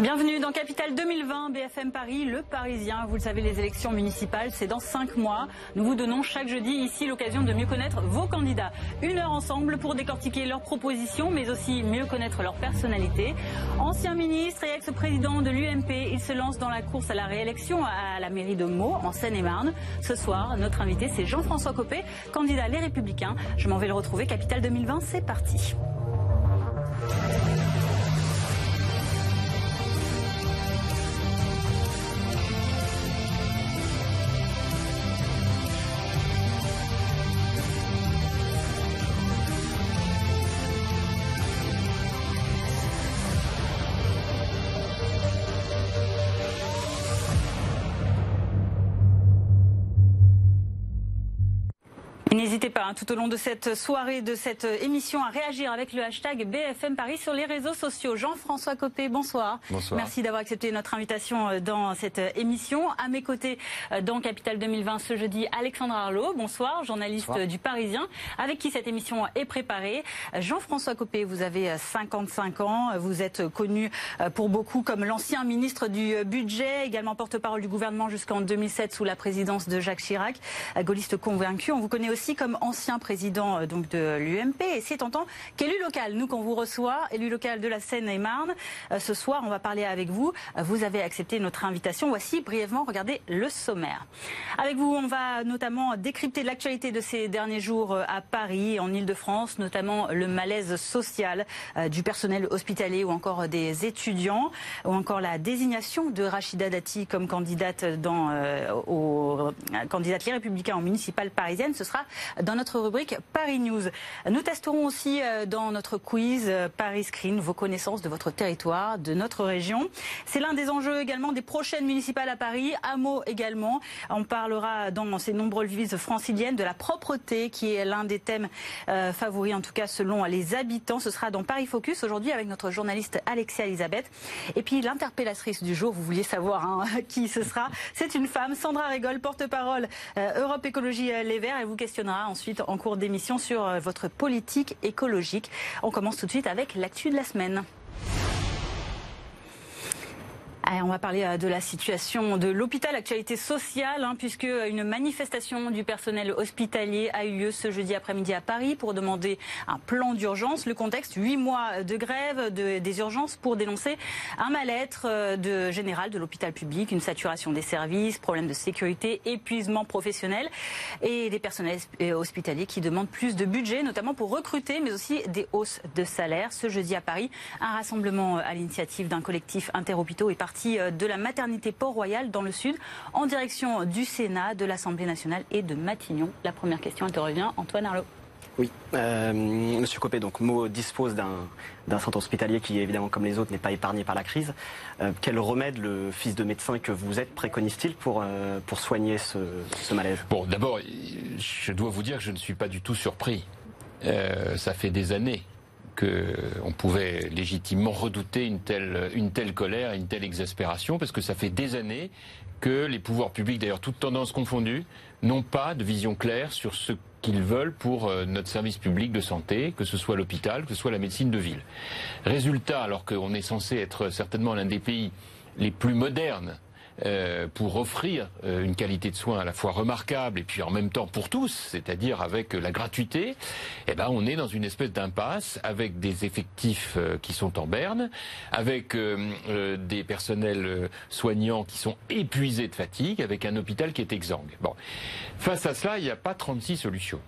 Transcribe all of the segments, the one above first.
Bienvenue dans Capital 2020, BFM Paris, le Parisien. Vous le savez, les élections municipales, c'est dans cinq mois. Nous vous donnons chaque jeudi ici l'occasion de mieux connaître vos candidats. Une heure ensemble pour décortiquer leurs propositions, mais aussi mieux connaître leur personnalité. Ancien ministre et ex-président de l'UMP, il se lance dans la course à la réélection à la mairie de Meaux, en Seine-et-Marne. Ce soir, notre invité, c'est Jean-François Copé, candidat Les Républicains. Je m'en vais le retrouver. Capital 2020, c'est parti. N'hésitez pas hein, tout au long de cette soirée, de cette émission, à réagir avec le hashtag BFM Paris sur les réseaux sociaux. Jean-François Copé, bonsoir. Bonsoir. Merci d'avoir accepté notre invitation euh, dans cette émission. À mes côtés, euh, dans Capital 2020 ce jeudi, Alexandre Arlot, bonsoir, journaliste Bonsoir. du Parisien, avec qui cette émission est préparée. Jean-François Copé, vous avez 55 ans, vous êtes connu euh, pour beaucoup comme l'ancien ministre du Budget, également porte-parole du gouvernement jusqu'en 2007 sous la présidence de Jacques Chirac, gaulliste convaincu. On vous connaît aussi comme ancien président euh, donc de l'UMP et c'est en tant qu'élu local. Nous, qu'on vous reçoit, élu local de la Seine-et-Marne, euh, ce soir, on va parler avec vous. Euh, Vous avez accepté notre invitation. Voici brièvement, regardez le sommaire. Avec vous, on va notamment décrypter l'actualité de ces derniers jours à Paris en Ile-de-France, notamment le malaise social du personnel hospitalier ou encore des étudiants, ou encore la désignation de Rachida Dati comme candidate dans euh, au, Les Républicains en municipale parisienne. Ce sera dans notre rubrique Paris News. Nous testerons aussi euh, dans notre quiz euh, Paris Screen vos connaissances de votre territoire, de notre région. C'est l'un des enjeux également des prochaines municipales à Paris, à Meaux également. On parlera dans ces nombreuses villes franciliennes de la propreté qui est l'un des thèmes euh, favoris en tout cas selon les habitants. Ce sera dans Paris Focus aujourd'hui avec notre journaliste Alexia Elisabeth. Et puis l'interpellatrice du jour, vous vouliez savoir hein, qui ce sera. C'est une femme, Sandra Régol, porte-parole Europe Écologie Les Verts. Elle vous questionnera ensuite en cours d'émission sur euh, votre politique écologique. On commence tout de suite avec l'actu de la semaine. Allez, on va parler euh, de la situation de l'hôpital, actualité sociale, hein, puisque une manifestation du personnel hospitalier a eu lieu ce jeudi après-midi à Paris pour demander un plan d'urgence. Le contexte, huit mois de grève de- des urgences pour dénoncer un mal-être euh, général de l'hôpital public, une saturation des services, problèmes de sécurité, épuisement professionnel et des personnels hosp- hospitaliers qui demandent plus de budget, notamment pour recruter, mais aussi des hausses de salaire. Ce jeudi à Paris, un rassemblement euh, à l'initiative d'un collectif interhôpitaux est parti euh, de la maternité Port-Royal dans le sud en direction du Sénat, de l'Assemblée nationale et de Matignon. La première question elle te revient, Antoine Arlot. Oui, euh, Monsieur Copé, donc Meaux dispose d'un d'un centre hospitalier qui, évidemment, comme les autres, n'est pas épargné par la crise. Euh, quel remède le fils de médecin que vous êtes préconise-t-il pour, euh, pour soigner ce, ce malaise? Bon, d'abord, je dois vous dire que je ne suis pas du tout surpris. Euh, ça fait des années qu'on pouvait légitimement redouter une telle, une telle colère, une telle exaspération, parce que ça fait des années que les pouvoirs publics, d'ailleurs toutes tendances confondues, n'ont pas de vision claire sur ce qu'ils veulent pour euh, notre service public de santé, que ce soit l'hôpital, que ce soit la médecine de ville. Résultat, alors qu'on est censé être certainement l'un des pays les plus modernes euh, pour offrir euh, une qualité de soins à la fois remarquable et puis en même temps pour tous, c'est-à-dire avec euh, la gratuité, eh ben on est dans une espèce d'impasse avec des effectifs qui sont en berne, avec des personnels soignants qui sont épuisés de fatigue, avec un hôpital qui est exsangue. Bon, face à cela, il n'y a pas 36 solutions.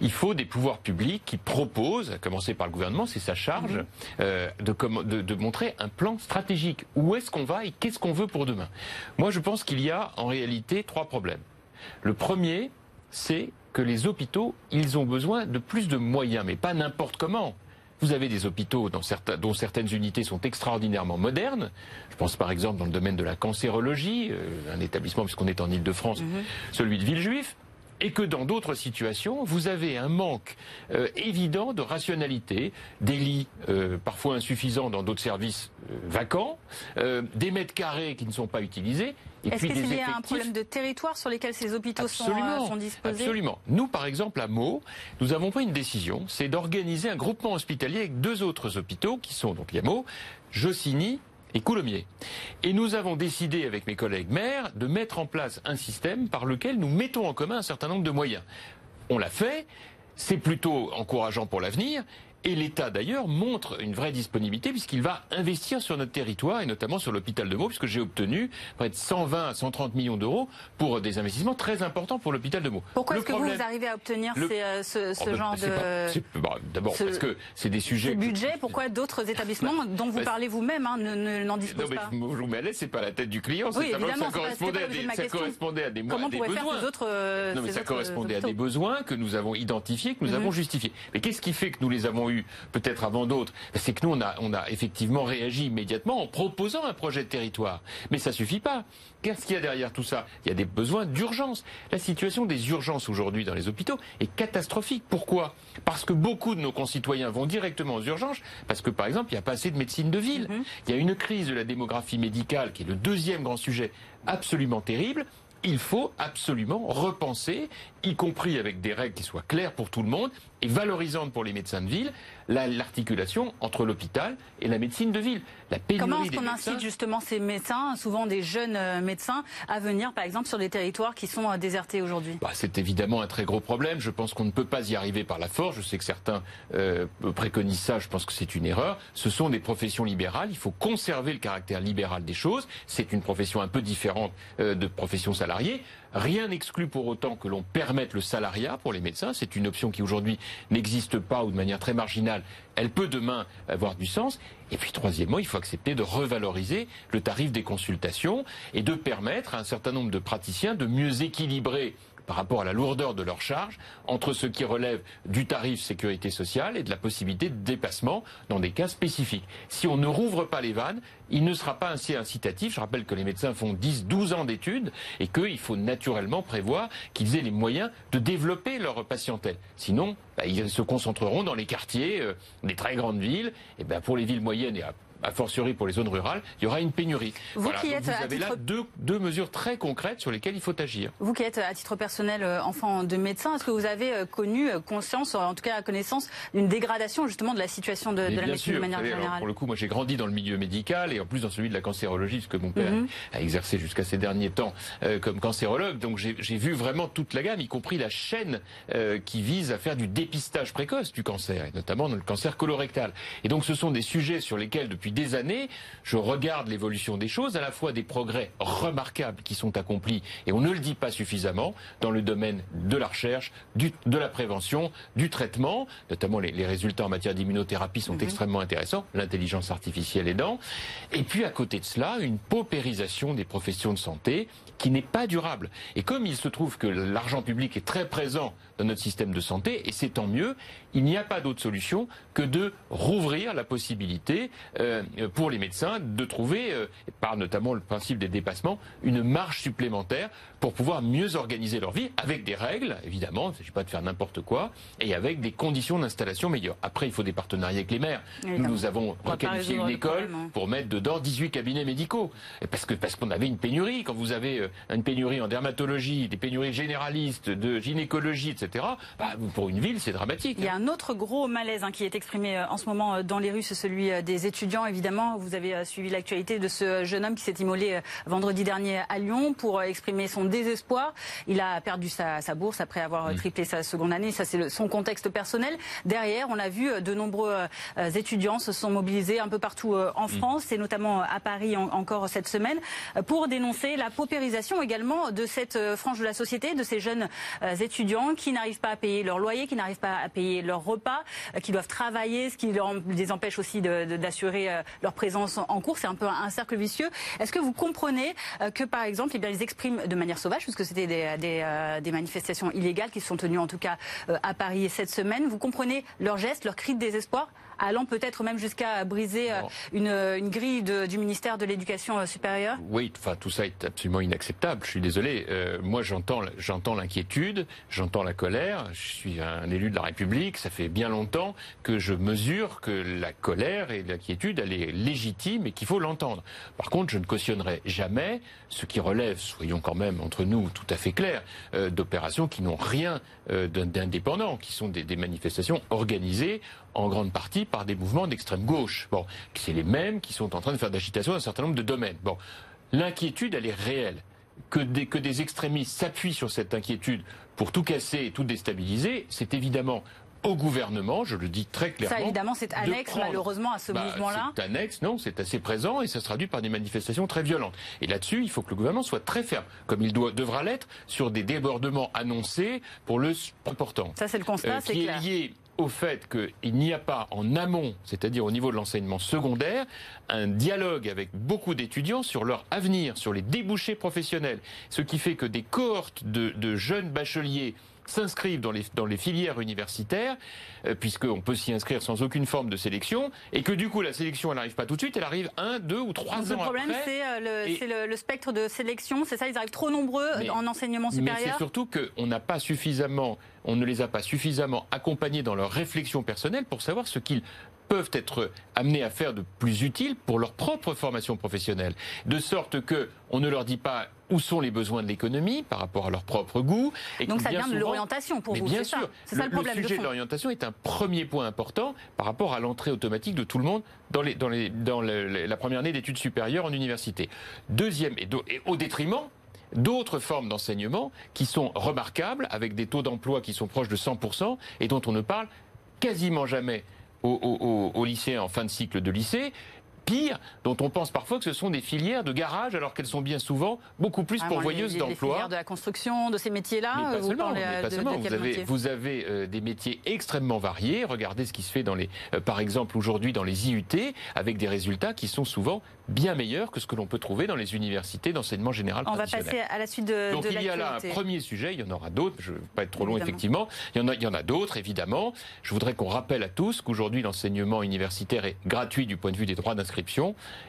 Il faut des pouvoirs publics qui proposent, à commencer par le gouvernement, c'est sa charge, euh, de, comm- de- de montrer un plan stratégique. Où est-ce qu'on va et qu'est-ce qu'on veut pour demain? Moi, je pense qu'il y a en réalité trois problèmes. Le premier, c'est que les hôpitaux, ils ont besoin de plus de moyens, mais pas n'importe comment. Vous avez des hôpitaux dont, certains- dont certaines unités sont extraordinairement modernes. Je pense par exemple dans le domaine de la cancérologie, euh, un établissement, puisqu'on est en Ile-de-France, celui de Villejuif et que dans d'autres situations, vous avez un manque euh, évident de rationalité, des lits euh, parfois insuffisants dans d'autres services euh, vacants, euh, des mètres carrés qui ne sont pas utilisés, Est-ce c'est lié à un problème de territoire sur lesquels ces hôpitaux sont, euh, sont disposés? Absolument. Nous, par exemple, à Meaux, nous avons pris une décision, c'est d'organiser un groupement hospitalier avec deux autres hôpitaux qui sont donc y a Meaux, Jossigny et Coulommiers. Et nous avons décidé avec mes collègues maires de mettre en place un système par lequel nous mettons en commun un certain nombre de moyens. On l'a fait, c'est plutôt encourageant pour l'avenir. Et l'État d'ailleurs montre une vraie disponibilité puisqu'il va investir sur notre territoire et notamment sur l'hôpital de Meaux puisque j'ai obtenu près de 120 à 130 millions d'euros pour des investissements très importants pour l'hôpital de Meaux. Pourquoi est-ce que vous arrivez à obtenir euh, ce, oh, ben, genre de... Bah, d'abord parce que c'est des sujets... Ce budget, pourquoi d'autres établissements dont vous parlez vous-même hein, n'en disposent non, pas je vous mets à l'aise, c'est pas la tête du client, oui, ça correspondait, à des, ça correspondait à des, Comment des besoins. Euh, non mais ça correspondait à des besoins que nous avons identifiés, que nous mhm. avons justifiés. Mais qu'est-ce qui fait que nous les avons peut-être d'autres, c'est que nous, on a, on a effectivement réagi immédiatement en proposant un projet de territoire. Mais ça suffit pas. Qu'est-ce qu'il y a derrière tout ça? Il y a des besoins d'urgence. La situation des urgences aujourd'hui dans les hôpitaux est catastrophique. Pourquoi? Parce que beaucoup de nos concitoyens vont directement aux urgences, parce que par exemple, il n'y a pas assez de médecine de ville. Mm-hmm. Il y a une crise de la démographie médicale qui est le deuxième grand sujet absolument terrible il faut absolument repenser, y compris avec des règles qui soient claires pour tout le monde et valorisantes pour les médecins de ville, l'articulation entre l'hôpital et la médecine de ville. La Comment est-ce qu'on incite justement ces médecins, souvent des jeunes euh, médecins, à venir par exemple sur des territoires qui sont euh, désertés aujourd'hui? Bah, C'est évidemment un très gros problème. Je pense qu'on ne peut pas y arriver par la force. Je sais que certains euh, préconisent ça. Je pense que c'est une erreur. Ce sont des professions libérales. Il faut conserver le caractère libéral des choses. C'est une profession un peu différente de profession salariée. Rien n'exclut pour autant que l'on permette le salariat pour les médecins. C'est une option qui aujourd'hui n'existe pas ou de manière très marginale. Elle peut demain avoir du sens. Et puis troisièmement, il faut accepter de revaloriser le tarif des consultations et de permettre à un certain nombre de praticiens de mieux équilibrer par rapport à la lourdeur de leur charge entre ce qui relève du tarif sécurité sociale et de la possibilité de dépassement dans des cas spécifiques. Si on ne rouvre pas les vannes, il ne sera pas assez incitatif. Je rappelle que les médecins font 10, 12 ans d'études et qu'il faut naturellement prévoir qu'ils aient les moyens de développer leur patientèle. Sinon, bah, ils se concentreront dans les quartiers euh, des très grandes villes. Et ben, pour les villes moyennes et à a fortiori pour les zones rurales, il y aura une pénurie. Vous qui êtes vous avez là deux, deux, mesures très concrètes sur lesquelles il faut agir. Vous qui êtes à titre personnel euh, enfant de médecin, est-ce que vous avez euh, connu euh, conscience, en tout cas connaissance, d'une dégradation justement de la situation de, la médecine de manière générale Pour le coup, moi j'ai grandi dans le milieu médical et en plus dans celui de la cancérologie, puisque mon père mhm. a exercé jusqu'à ces derniers temps comme cancérologue. Donc j'ai vu vraiment toute la gamme, y compris la chaîne qui vise à faire du dépistage précoce du cancer, et notamment dans le cancer colorectal. Et donc ce sont des sujets sur lesquels depuis des années, je regarde l'évolution des choses, à la fois des progrès remarquables qui sont accomplis, et on ne le dit pas suffisamment, dans le domaine de la recherche, de la prévention, du traitement, notamment les, résultats en matière d'immunothérapie sont mhm. extrêmement intéressants, l'intelligence artificielle aidant, et puis à côté de cela, une paupérisation des professions de santé qui n'est pas durable. Et comme il se trouve que l'argent public est très présent dans notre système de santé, et c'est tant mieux, il n'y a pas d'autre solution que de rouvrir la possibilité euh, pour les médecins de trouver, euh, par notamment le principe des dépassements, une marge supplémentaire pour pouvoir mieux organiser leur vie avec des règles, évidemment, il ne s'agit pas de faire n'importe quoi, et avec des conditions d'installation meilleures. Après, il faut des partenariats avec les maires. Nous, nous avons requalifié une école hein. pour mettre dedans 18 cabinets médicaux. Parce que parce qu'on avait une pénurie. Quand vous avez euh, une pénurie en dermatologie, des pénuries généralistes, de gynécologie, etc., bah, pour une ville, c'est dramatique. Il y a un autre gros malaise hein, qui est exprimé euh, en ce moment euh, dans les rues, c'est celui des étudiants, évidemment. Vous avez suivi l'actualité de ce jeune homme qui s'est immolé vendredi dernier à Lyon pour exprimer son désespoir. Il a perdu sa, bourse après avoir triplé sa seconde année. Ça, c'est son contexte personnel. Derrière, on a vu de nombreux étudiants se sont mobilisés un peu partout en France, et notamment à Paris encore cette semaine, pour dénoncer la paupérisation également de cette euh, frange de la société, de ces jeunes euh, étudiants qui n'arrivent pas à payer leur loyer, qui n'arrivent pas à payer leur repas, euh, qui doivent travailler, ce qui les empêche aussi d'assurer leur présence en cours. C'est un peu un cercle vicieux. Est-ce que vous comprenez que, par exemple, eh ils expriment de manière sauvage, puisque c'était des, manifestations illégales qui se sont tenues en tout cas à Paris cette semaine, vous comprenez leurs gestes, leurs cris de désespoir? Allant peut-être même jusqu'à briser une, une, grille de, du ministère de l'Éducation supérieure Oui, enfin tout ça est absolument inacceptable. Je suis désolé. Euh, moi, j'entends, j'entends l'inquiétude, j'entends la colère. Je suis un élu de la République. Ça fait bien longtemps que je mesure que la colère et l'inquiétude, elle est légitime et qu'il faut l'entendre. Par contre, je ne cautionnerai jamais ce qui relève, soyons quand même entre nous tout à fait clairs, euh, d'opérations qui n'ont rien euh, d'indépendant, qui sont des, des manifestations organisées en grande partie par des mouvements d'extrême gauche. Bon, c'est les mêmes qui sont en train de faire d'agitation dans un certain nombre de domaines. Bon, l'inquiétude, elle est réelle. Que des, que des extrémistes s'appuient sur cette inquiétude pour tout casser et tout déstabiliser, c'est évidemment au gouvernement, je le dis très clairement. Ça, évidemment, c'est annexe, malheureusement, à ce bah, mouvement-là. C'est annexe, non, c'est assez présent et ça se traduit par des manifestations très violentes. Et là-dessus, il faut que le gouvernement soit très ferme, comme il doit, devra l'être, sur des débordements annoncés pour le important. Ça, c'est le constat, euh, c'est Qui est lié au fait qu'il n'y a pas en amont, c'est-à-dire au niveau de l'enseignement secondaire, un dialogue avec beaucoup d'étudiants sur leur avenir, sur les débouchés professionnels. Ce qui fait que des cohortes de, de jeunes bacheliers s'inscrivent dans les, dans les filières universitaires, euh, puisqu'on peut s'y inscrire sans aucune forme de sélection, et que du coup la sélection elle n'arrive pas tout de suite, elle arrive un, deux ou trois ans après. Le problème c'est euh, le, spectre de sélection, c'est ça, ils arrivent trop nombreux en enseignement supérieur. Mais c'est surtout qu'on n'a pas suffisamment, on ne les a pas suffisamment accompagnés dans leur réflexion personnelle pour savoir ce qu'ils peuvent être amenés à faire de plus utile pour leur propre formation professionnelle. De sorte que on ne leur dit pas où sont les besoins de l'économie par rapport à leur propre goût. Et Donc ça vient de l'orientation pour vous, bien sûr. C'est ça le, problème. Le sujet de, l'orientation est un premier point important par rapport à l'entrée automatique de tout le monde dans, les, dans, les, dans la première année d'études supérieures en université. Deuxième, et, et au détriment d'autres formes d'enseignement qui sont remarquables, avec des taux d'emploi qui sont proches de 100% et dont on ne parle quasiment jamais aux, lycéens en fin de cycle de lycée, pire, dont on pense parfois que ce sont des filières de garage, alors qu'elles sont bien souvent beaucoup plus ah, pourvoyeuses d'emploi. Des filières de la construction, de ces métiers-là. Mais pas seulement. Vous, avez, vous avez euh, des métiers extrêmement variés. Regardez ce qui se fait dans les, euh, par exemple aujourd'hui dans les IUT, avec des résultats qui sont souvent bien meilleurs que ce que l'on peut trouver dans les universités d'enseignement général. On va passer à la suite de. Donc il y a là un premier sujet. Il y en aura d'autres. Je ne veux pas être trop long effectivement. Il y en a, il y en a d'autres évidemment. Je voudrais qu'on rappelle à tous qu'aujourd'hui l'enseignement universitaire est gratuit du point de vue des droits d'inscription.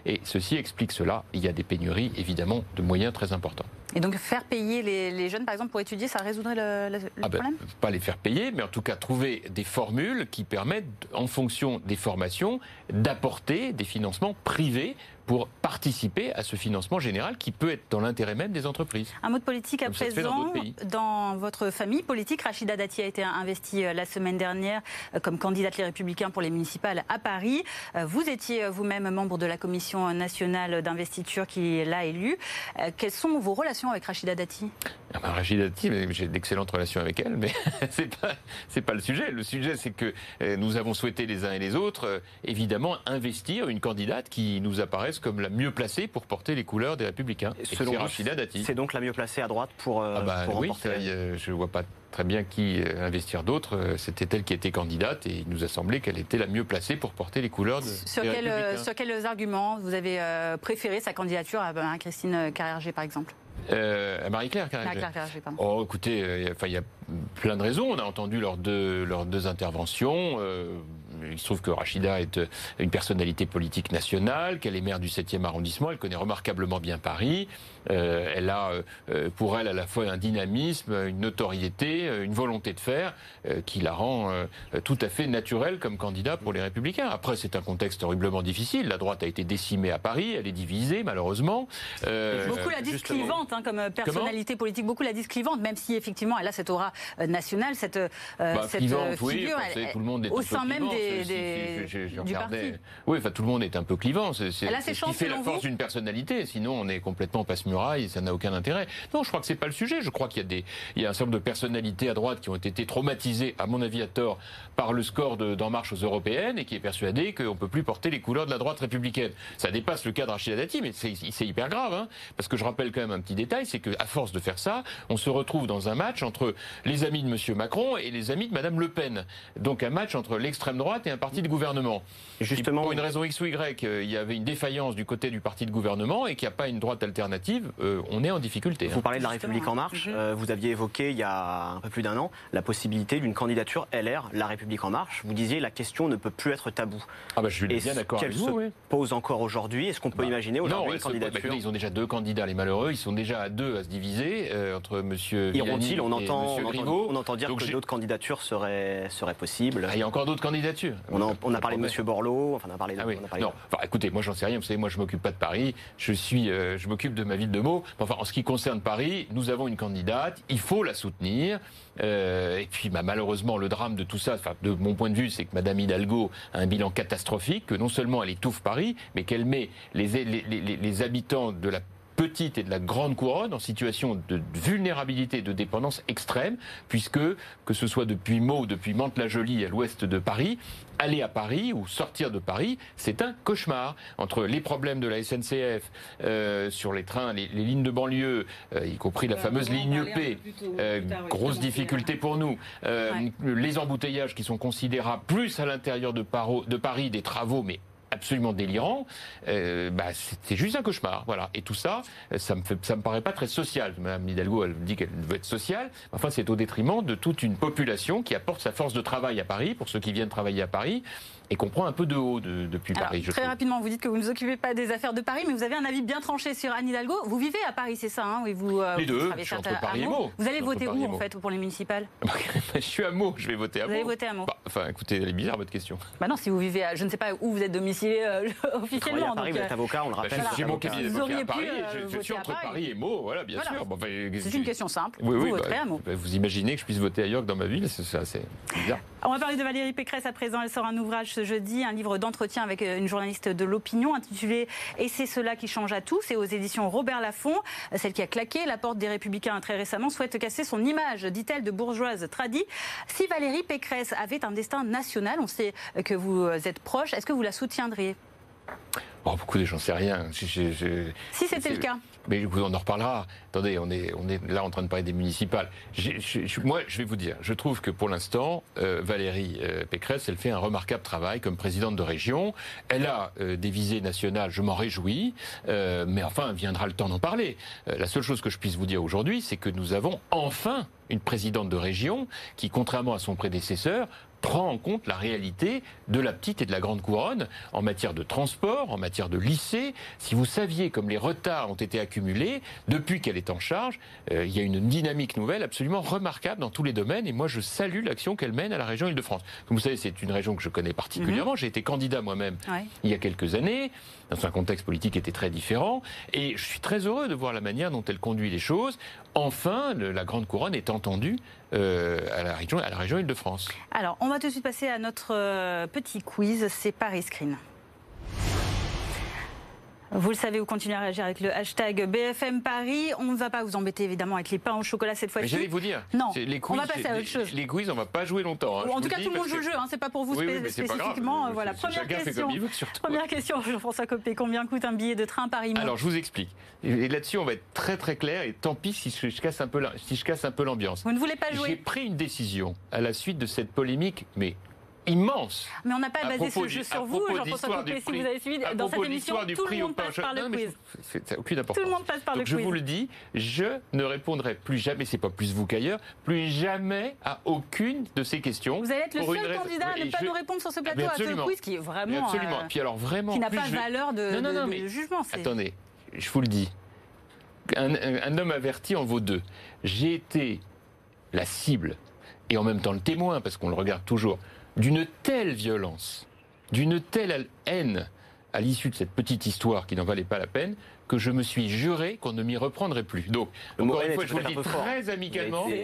Et ceci explique cela. Il y a des pénuries évidemment de moyens très importants. Et donc faire payer les, jeunes, par exemple, pour étudier, ça résoudrait le, ah ben, problème? Pas les faire payer, mais en tout cas trouver des formules qui permettent, en fonction des formations, d'apporter des financements privés pour participer à ce financement général qui peut être dans l'intérêt même des entreprises. Un mot de politique à présent. Dans, votre famille politique, Rachida Dati a été investie euh, la semaine dernière euh, comme candidate Les Républicains pour les municipales à Paris. Euh, vous étiez vous-même membre de la commission nationale d'investiture qui l'a élue. Quelles sont vos relations avec Rachida Dati? Ah ben, Rachida Dati, j'ai d'excellentes relations avec elle, mais c'est pas pas le sujet. Le sujet, c'est que nous avons souhaité les uns et les autres, évidemment, investir une candidate qui nous apparaît comme la mieux placée pour porter les couleurs des Républicains. Selon Rachida Dati. C'est donc la mieux placée à droite pour, euh, ah bah oui, Je ne vois pas très bien qui euh, investir d'autres. Euh, c'était elle qui était candidate et il nous a semblé qu'elle était la mieux placée pour porter les couleurs de, sur des quel, Sur quels arguments vous avez préféré sa candidature à, Christine Carrerger, par exemple? Euh, Marie-Claire Marie Oh, écoutez, il y a plein de raisons. On a entendu leurs deux, leurs deux interventions il se trouve que Rachida est euh, une personnalité politique nationale, qu'elle est maire du 7e arrondissement, elle connaît remarquablement bien Paris. Euh, elle a euh, pour elle à la fois un dynamisme, une notoriété, une volonté de faire qui la rend tout à fait naturelle comme candidat pour les Républicains. Après, c'est un contexte horriblement difficile. La droite a été décimée à Paris, elle est divisée malheureusement. beaucoup la disent clivante hein, comme personnalité politique, beaucoup la disent clivante, même si effectivement elle a cette aura nationale, cette, bah, cette figure, tout le monde est au sein même des, oui, enfin tout le monde est un peu clivant. C'est ce qui fait la force d'une personnalité. Sinon, on est complètement passe-muraille ça n'a aucun intérêt. Non, je crois que c'est pas le sujet. Je crois qu'il y a des, il y a un certain nombre de personnalités à droite qui ont été traumatisées, à mon avis à tort, par le score d'En Marche aux européennes et qui est persuadé qu'on peut plus porter les couleurs de la droite républicaine. Ça dépasse le cas de Rachida Dati, mais c'est hyper grave, hein, parce que je rappelle quand même un petit détail, c'est qu'à force de faire ça, on se retrouve dans un match entre les amis de M. Macron et les amis de Mme Le Pen. Donc un match entre l'extrême droite et un parti de gouvernement. Justement, pour une raison X ou Y, euh, il y avait une défaillance du côté du parti de gouvernement et qu'il n'y a pas une droite alternative, euh, on est en difficulté. Vous hein. parlez de la République en marche. Euh, vous aviez évoqué il y a un peu plus d'un an la possibilité d'une candidature LR, la République en marche. Vous disiez la question ne peut plus être tabou. Ah bah je suis bien d'accord avec vous. se pose encore aujourd'hui? Est-ce qu'on peut bah, imaginer aujourd'hui une candidature bah, Ils ont déjà deux candidats, les malheureux. Ils sont déjà à deux à se diviser entre Monsieur Villani on entend, on entend, on entend dire que d'autres candidatures seraient, seraient possibles. Ah, il y a encore d'autres candidatures. On, a, on a parlé de M. Borloo, enfin on a parlé. Ah oui. on a parlé non, enfin, écoutez, moi j'en sais rien. Vous savez, moi je m'occupe pas de Paris. Je suis, euh, je m'occupe de ma ville Enfin, en ce qui concerne Paris, nous avons une candidate. Il faut la soutenir. Euh, et puis, bah, malheureusement, le drame de tout ça, de mon point de vue, c'est que Madame Hidalgo a un bilan catastrophique. Que non seulement elle étouffe Paris, mais qu'elle met les habitants de la petite et de la grande couronne en situation de vulnérabilité et de dépendance extrême, puisque, que ce soit depuis Meaux ou depuis Mantes-la-Jolie à l'ouest de Paris, aller à Paris ou sortir de Paris, c'est un cauchemar. Entre les problèmes de la SNCF, euh, sur les trains, les, les lignes de banlieue, euh, y compris la Euh, fameuse ligne P, tôt, euh, tard, grosse difficulté pour nous, euh, Ouais. les embouteillages qui sont considérables, plus à l'intérieur de Paris des travaux, mais absolument délirants, euh, bah, c'est c'est juste un cauchemar, voilà. Et tout ça, euh, ça me fait, ça me paraît pas très social. Madame Hidalgo, elle dit qu'elle veut être sociale. Enfin, c'est au détriment de toute une population qui apporte sa force de travail à Paris, pour ceux qui viennent travailler à Paris, et qu'on prend un peu de haut de- depuis Alors, Paris. je très trouve. rapidement, vous dites que vous ne vous occupez pas des affaires de Paris, mais vous avez un avis bien tranché sur Anne Hidalgo. Vous vivez à Paris, c'est ça hein, oui, vous, euh, Les vous deux, je suis entre à Paris et Meaux. Meaux. Vous allez voter où, en Meaux. fait, pour les municipales? Je suis à Meaux, je vais voter à Vous allez Meaux. voter à Meaux Bah, Enfin, écoutez, elle est bizarre votre question. Bah non, si vous vivez à, je ne sais pas où vous êtes domicilié euh, officiellement. à Paris, donc, vous êtes euh, avocat, on le Bah, rappelle. je vous suis êtes mon cabinet Vous d'avocat auriez à Paris, pu, euh, je, suis à entre Paris. Et Meaux, voilà, bien sûr. C'est une question simple. Oui, vous voterez bah, à Meaux. vous imaginez que je puisse voter ailleurs que dans ma ville, c'est c'est assez bizarre. On va parler de Valérie Pécresse à présent. Elle sort un ouvrage ce jeudi, un livre d'entretien avec euh, une journaliste de l'opinion intitulé Et c'est cela qui change à tout. C'est aux éditions Robert Laffont. Euh, Celle qui a claqué la porte des Républicains très récemment souhaite casser son image, dit-elle, de bourgeoise tradie. Si Valérie Pécresse avait un destin national, on sait que vous êtes proche, est-ce que vous la soutiendriez? Oh, beaucoup de j'en sais rien. Si c'était c'est- le cas. Mais on en reparlera. Attendez, on est, on est là en train de parler des municipales. J'ai- je- je- moi, je vais vous dire, je trouve que pour l'instant, euh, Valérie euh, Pécresse, elle fait un remarquable travail comme présidente de région. Elle a euh, des visées nationales, je m'en réjouis. Euh, mais enfin, viendra le temps d'en parler. Euh, la seule chose que je puisse vous dire aujourd'hui, c'est que nous avons enfin une présidente de région qui, contrairement à son prédécesseur, prend en compte la réalité de la petite et de la grande couronne en matière de transport, en matière de lycée. Si vous saviez comme les retards ont été accumulés depuis qu'elle est en charge, euh, il y a une dynamique nouvelle absolument remarquable dans tous les domaines. Et moi, je salue l'action qu'elle mène à la région Île-de-France. Comme vous savez, c'est une région que je connais particulièrement. J'ai été candidat moi-même Ouais. il y a quelques années, dans un contexte politique qui était très différent. Et je suis très heureux de voir la manière dont elle conduit les choses. Enfin, la Grande Couronne est entendue euh, à la région, à la région Île-de-France. Alors, on va tout de suite passer à notre euh, petit quiz, c'est Paris Screen. Vous le savez, vous continuez à réagir avec le hashtag BFM Paris. On ne va pas vous embêter évidemment avec les pains au chocolat cette fois-ci. j'allais vous dire, Non, les on quiz, va passer à les- autre chose. Les quiz, on va pas jouer longtemps. hein, en tout cas, tout le monde joue le jeu, hein, c'est pas pour vous Oui, spé- grave. spécifiquement. euh, voilà. Première question. veut. Première question, Jean-François Copé. Combien coûte un billet de train Paris-Meaux Alors, je vous explique. Et là-dessus, on va être très très clair. Et tant pis si je, je casse un peu si je casse un peu l'ambiance. Vous ne voulez pas J'ai jouer pris une décision à la suite de cette polémique, mais immense. Mais on n'a pas basé ce jeu sur vous, Jean-François Copé, si vous avez suivi. Dans cette émission, tout le monde passe par le quiz. c'est- Ça n'a aucune importance. Tout le monde passe par le Donc je quiz. vous le dis, je ne répondrai plus jamais, c'est pas plus vous qu'ailleurs, plus jamais à aucune de ces questions. Vous allez être le seul candidat à ne pas nous répondre sur ce plateau à ce quiz qui est vraiment. absolument. euh, Puis alors vraiment. qui n'a pas valeur de, jugement. Attendez, je vous le dis. Un, un- un homme averti en vaut deux. J'ai été la cible et en même temps le témoin, parce qu'on le regarde toujours, d'une telle violence, d'une telle haine à l'issue de cette petite histoire qui n'en valait pas la peine, que je me suis juré qu'on ne m'y reprendrait plus. Donc, Le encore une fois, je vous le dis un peu fort. très amicalement. Été-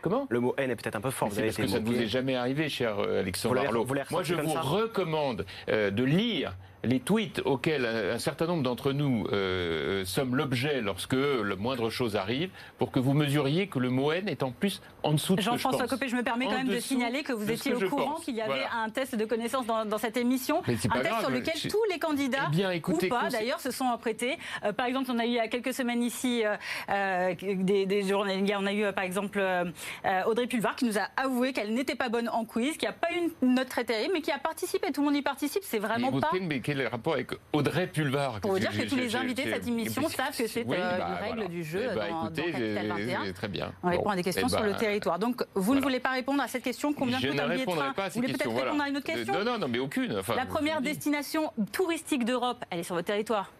Comment? Le mot haine est peut-être un peu fort. Vous avez parce que ça ne vous est jamais arrivé, cher euh, Alexandre l'avez Moi, je vous recommande euh, de lire les tweets auxquels un, certain nombre d'entre nous euh, sommes l'objet lorsque le moindre chose arrive, pour que vous mesuriez que le mot haine est en plus en dessous de ce que je Jean-François. Copé, je me permets quand même de signaler que vous étiez au courant qu'il y avait Voilà. un test de connaissance dans, dans cette émission. Mais un test grave, sur lequel je- tous les candidats Eh bien, écoutez, ou pas d'ailleurs se sont prêtés. Euh, par exemple, on a eu il y a quelques semaines ici euh, euh, des, des journalistes. On a eu euh, par exemple euh, euh, Audrey Pulvar qui nous a avoué qu'elle n'était pas bonne en quiz, qui n'a pas eu une note très terrible, mais qui a participé. Tout le monde y participe. C'est Mais vraiment vous pas. mais quel est le rapport avec Audrey Pulvar Pour vous dire que tous les invités de cette émission savent que c'est, Oui, euh, bah, une règle voilà. du jeu Eh bah, dans- Capital j'ai- 21. j'ai- Très bien. On répond Bon. à des questions Eh sur le ben, territoire. Donc, vous ne voulez pas répondre à cette question Combien je coûte ne un billet de répondrai train pas à Vous voulez peut-être répondre à une autre question Non, non, non, mais aucune. La première destination touristique d'Europe, elle est sur votre territoire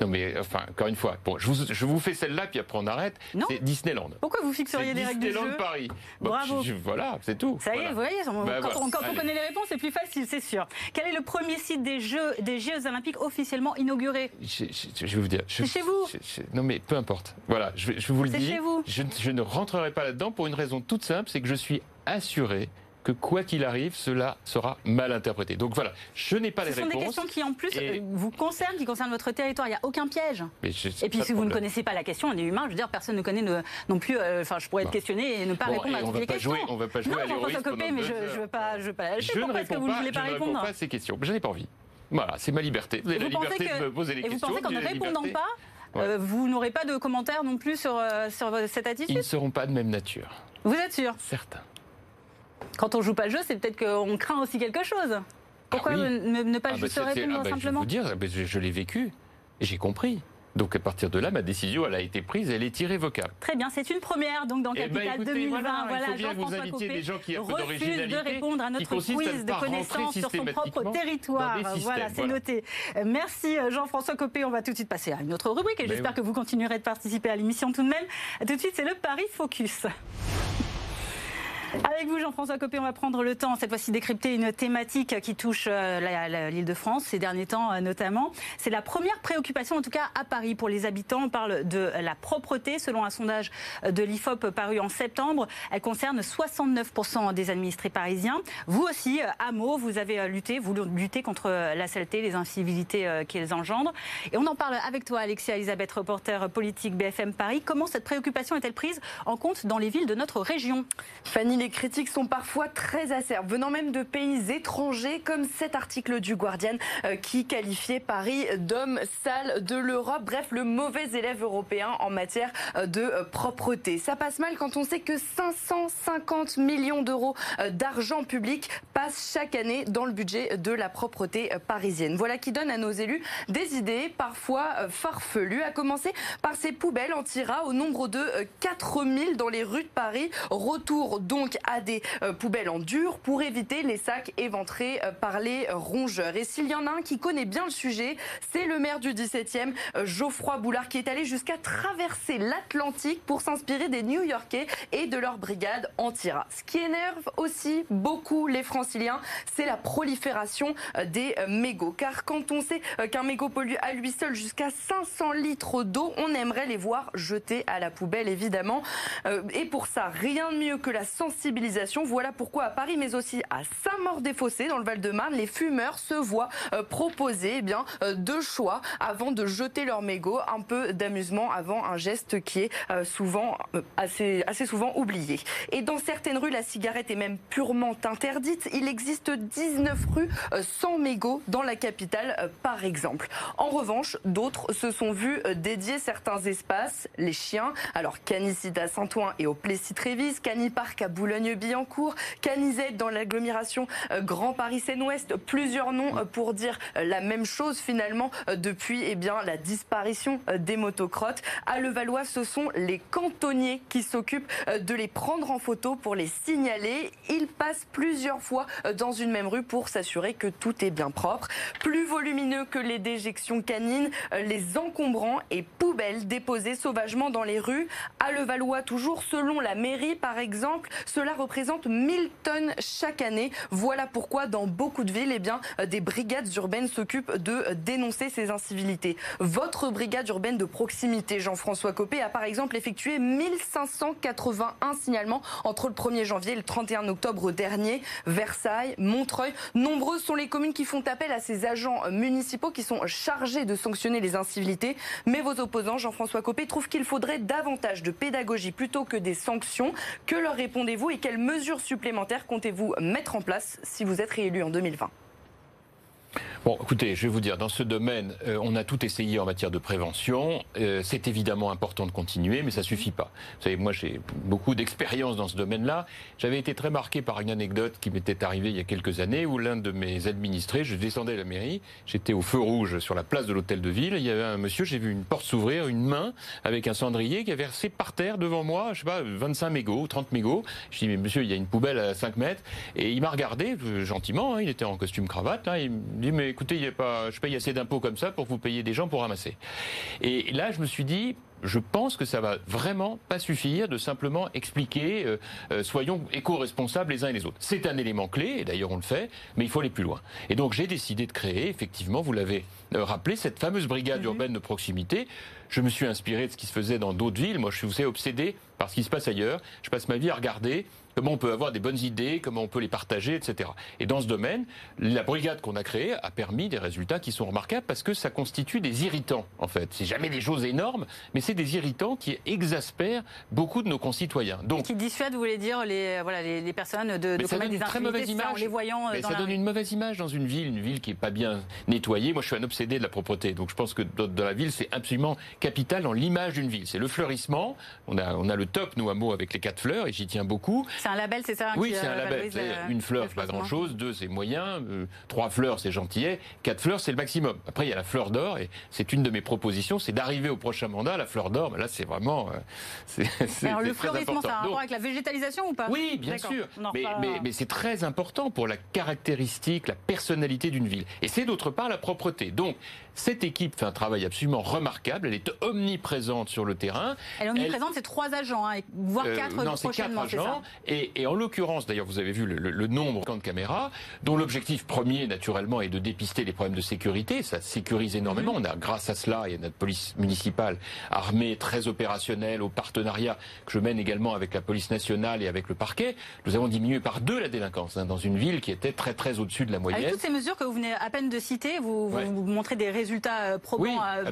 Non, mais enfin, encore une fois, bon, je, vous, je vous fais celle-là, puis après on arrête. Non. C'est Disneyland. Pourquoi vous fixeriez des règles jeu Paris. Bon, Bravo. je- voilà, c'est tout. Ça y est, vous voyez, on- Bah, quand, voilà. on, quand on Allez. connaît les réponses, c'est plus facile, c'est sûr. Quel est le premier site des Jeux, des Jeux Olympiques officiellement inauguré? Je, je- je vais vous dire. C'est chez vous. non, mais peu importe. Voilà, je, vous le C'est dis. chez vous. Je, ne- je ne rentrerai pas là-dedans pour une raison toute simple, c'est que je suis assuré que quoi qu'il arrive, cela sera mal interprété. Donc voilà, je n'ai pas Ce les sont des réponses. questions qui, en plus, Et- euh, vous concernent, qui concernent votre territoire. Il n'y a aucun piège. mais je- Et puis, si vous ne connaissez pas la question, on est humain. Je veux dire, personne ne connaît ne- non plus. euh, Enfin, je pourrais être questionné et ne pas Bon, répondre et à toutes les questions. jouer- on va pas jouer non, à l'héroïsme mais je ne veux pas, je veux pas lâcher. Je ne est-ce que réponds vous ne pas, voulez pas je ne réponds répondre pas à ces questions. Je n'ai pas envie. Voilà, c'est ma liberté. Vous avez Et la vous pensez liberté que- de me poser les Et vous questions. pensez qu'en vous ne avez la répondant pas, euh, vous n'aurez pas de commentaires non plus sur, euh, sur cette Ils attitude ne seront pas de même nature. Vous êtes sûr Certains. Quand on joue pas le jeu, c'est peut-être qu'on craint aussi quelque chose. Pourquoi Ah oui. ne, ne pas Ah bah, juste c'est- répondre ah bah, Je vais simplement vous dire, bah, je, je l'ai vécu j'ai compris. Donc à partir de là, ma décision, elle a été prise, elle est irrévocable. Très bien, c'est une première donc dans Eh ben, Capital écoutez, 2020. voilà, vous Jean-François Copé des gens qui refuse de répondre à notre quiz de connaissances sur son propre territoire. Voilà, c'est voilà. noté. Merci euh, Jean-François Copé. On va tout de suite passer à une autre rubrique et Ben j'espère oui. que vous continuerez de participer à l'émission tout de même. Tout de suite, c'est le Paris Focus. Avec vous, Jean-François Copé, on va prendre le temps, cette fois-ci, décrypter une thématique qui touche euh, l'île de France ces derniers temps euh, notamment. C'est la première préoccupation, en tout cas à Paris, pour les habitants. On parle de la propreté. Selon un sondage de l'IFOP paru en septembre, elle concerne 69% des administrés parisiens. Vous aussi, euh, à Meaux, vous avez euh, lutté, vous luttez contre euh, la saleté, les incivilités euh, qu'elles engendrent. Et on en parle avec toi, Alexia Elisabeth, reporter politique BFM Paris. Comment cette préoccupation est-elle prise en compte dans les villes de notre région? Les critiques sont parfois très acerbes, venant même de pays étrangers, comme cet article du Guardian euh, qui qualifiait Paris d'homme sale de l'Europe, bref, le mauvais élève européen en matière euh, de euh, propreté. Ça passe mal quand on sait que 550 millions d'euros d'argent public passent chaque année dans le budget de la propreté parisienne. Voilà qui donne à nos élus des idées parfois farfelues, à commencer par ces poubelles anti-rats au nombre de euh, 4000 dans les rues de Paris. Retour donc à des euh, poubelles en dur pour éviter les sacs éventrés euh, par les rongeurs. Et s'il y en a un qui connaît bien le sujet, c'est le maire du 17e, euh, Geoffroy Boulard, qui est allé jusqu'à traverser l'Atlantique pour s'inspirer des New-Yorkais et de leur brigade anti-rats. Ce qui énerve aussi beaucoup les franciliens, c'est la prolifération des mégots. Car quand on sait qu'un mégot pollue à lui seul jusqu'à 500 litres d'eau, on aimerait les voir jetés à la poubelle, évidemment. Et pour ça, rien de mieux que la Voilà pourquoi à Paris, mais aussi à Saint-Maur-des-Fossés, dans le Val-de-Marne, les fumeurs se voient euh, proposer eh euh, deux choix avant de jeter leur mégot. Un peu d'amusement avant un geste qui est euh, souvent, assez, assez souvent oublié. Et dans certaines rues, la cigarette est même purement interdite. Il existe 19 rues sans mégots dans la capitale, par exemple. En revanche, d'autres se sont vus dédier certains espaces, les chiens. Alors, Canicide à Saint-Ouen et au Plessis-Trévis, Canipark à Boulogne-Billancourt, Canizette dans l'agglomération euh, Grand Paris Seine-Ouest. Plusieurs noms euh, pour dire euh, la même chose finalement depuis eh bien, la disparition des motocrottes. À Levallois, ce sont les cantonniers qui s'occupent de les prendre en photo pour les signaler. Ils passent plusieurs fois dans une même rue pour s'assurer que tout est bien propre. Plus volumineux que les déjections canines, les encombrants et poubelles déposées sauvagement dans les rues. À Levallois, toujours selon la mairie par exemple, cela représente 1000 tonnes chaque année. Voilà pourquoi dans beaucoup de villes, eh bien, euh, des brigades urbaines s'occupent de euh, dénoncer ces incivilités. Votre brigade urbaine de proximité, Jean-François Copé, a par exemple effectué 1581 signalements entre le 1er janvier et le 31 octobre dernier. Versailles, Montreuil, nombreuses sont les communes qui font appel à ces agents municipaux qui sont chargés de sanctionner les incivilités. Mais vos opposants, Jean-François Copé, trouvent qu'il faudrait davantage de pédagogie plutôt que des sanctions. Que leur répondez-vous? Et quelles mesures supplémentaires comptez-vous mettre en place si vous êtes réélu en 2020 Bon, écoutez, je vais vous dire, dans ce domaine, euh, on a tout essayé en matière de prévention. Euh, c'est évidemment important de continuer, mais ça suffit pas. Vous savez, moi, j'ai beaucoup d'expérience dans ce domaine-là. J'avais été très marqué par une anecdote qui m'était arrivée il y a quelques années, où l'un de mes administrés, je descendais à la mairie, j'étais au feu rouge sur la place de l'hôtel de ville, il y avait un monsieur, j'ai vu une porte s'ouvrir, une main avec un cendrier qui a versé par terre devant moi, je sais pas, 25 mégots, 30 mégots. Je dis, mais monsieur, il y a une poubelle à 5 mètres. Et il m'a regardé euh, gentiment, hein, il était en costume cravate, là, il me dit, mais écoutez, y a pas, je paye assez d'impôts comme ça pour que vous payiez des gens pour ramasser. Et là, je me suis dit, je pense que ça va vraiment pas suffire de simplement expliquer, euh, euh, soyons éco-responsables les uns et les autres. C'est un élément clé, et d'ailleurs on le fait, mais il faut aller plus loin. Et donc j'ai décidé de créer, effectivement, vous l'avez euh, rappelé, cette fameuse brigade mhm. urbaine de proximité. Je me suis inspiré de ce qui se faisait dans d'autres villes. Moi, je suis obsédé par ce qui se passe ailleurs. Je passe ma vie à regarder comment on peut avoir des bonnes idées, comment on peut les partager, etc. Et dans ce domaine, la brigade qu'on a créée a permis des résultats qui sont remarquables parce que ça constitue des irritants, en fait. C'est jamais des choses énormes, mais c'est des irritants qui exaspèrent beaucoup de nos concitoyens. Donc, qui dissuadent, vous voulez dire, les, voilà, les, personnes de, de commettre des très mauvaise image. en les voyant euh, mais Ça donne une mauvaise image dans une ville, une ville qui est pas bien nettoyée. Moi, je suis un obsédé de la propreté, donc je pense que dans la ville, c'est absolument capital dans l'image d'une ville. C'est le fleurissement. On a, on a le top, nous, à mots avec les quatre fleurs, et j'y tiens beaucoup. C'est un label, c'est ça Oui, c'est un label. une fleur, c'est pas grand-chose. Deux, c'est moyen. Euh, trois fleurs, c'est gentillet. Quatre fleurs, c'est le maximum. Après, il y a la fleur d'or, et c'est une de mes propositions, c'est d'arriver au prochain mandat. La fleur d'or, là, c'est vraiment. Euh, c'est, Alors, le fleurissement, ça a un rapport avec la végétalisation ou pas? Oui, bien sûr. Mais, mais c'est très important pour la caractéristique, la personnalité d'une ville. Et c'est d'autre part la propreté. Donc, cette équipe fait un travail absolument remarquable. Elle est omniprésente sur le terrain. Elle est omniprésente, c'est trois agents, hein, voire euh, quatre non, prochainement. Quatre agents. Et, et, en l'occurrence, d'ailleurs, vous avez vu le, nombre de caméras, dont l'objectif premier, naturellement, est de dépister les problèmes de sécurité. Ça sécurise énormément. Mhm. On a, grâce à cela, il y a notre police municipale armée, très opérationnelle, au partenariat que je mène également avec la police nationale et avec le parquet. Nous avons diminué par deux la délinquance hein, dans une ville qui était très très au-dessus de la moyenne. Avec toutes ces mesures que vous venez à peine de citer, vous, vous, montrez des résultats euh, probants à,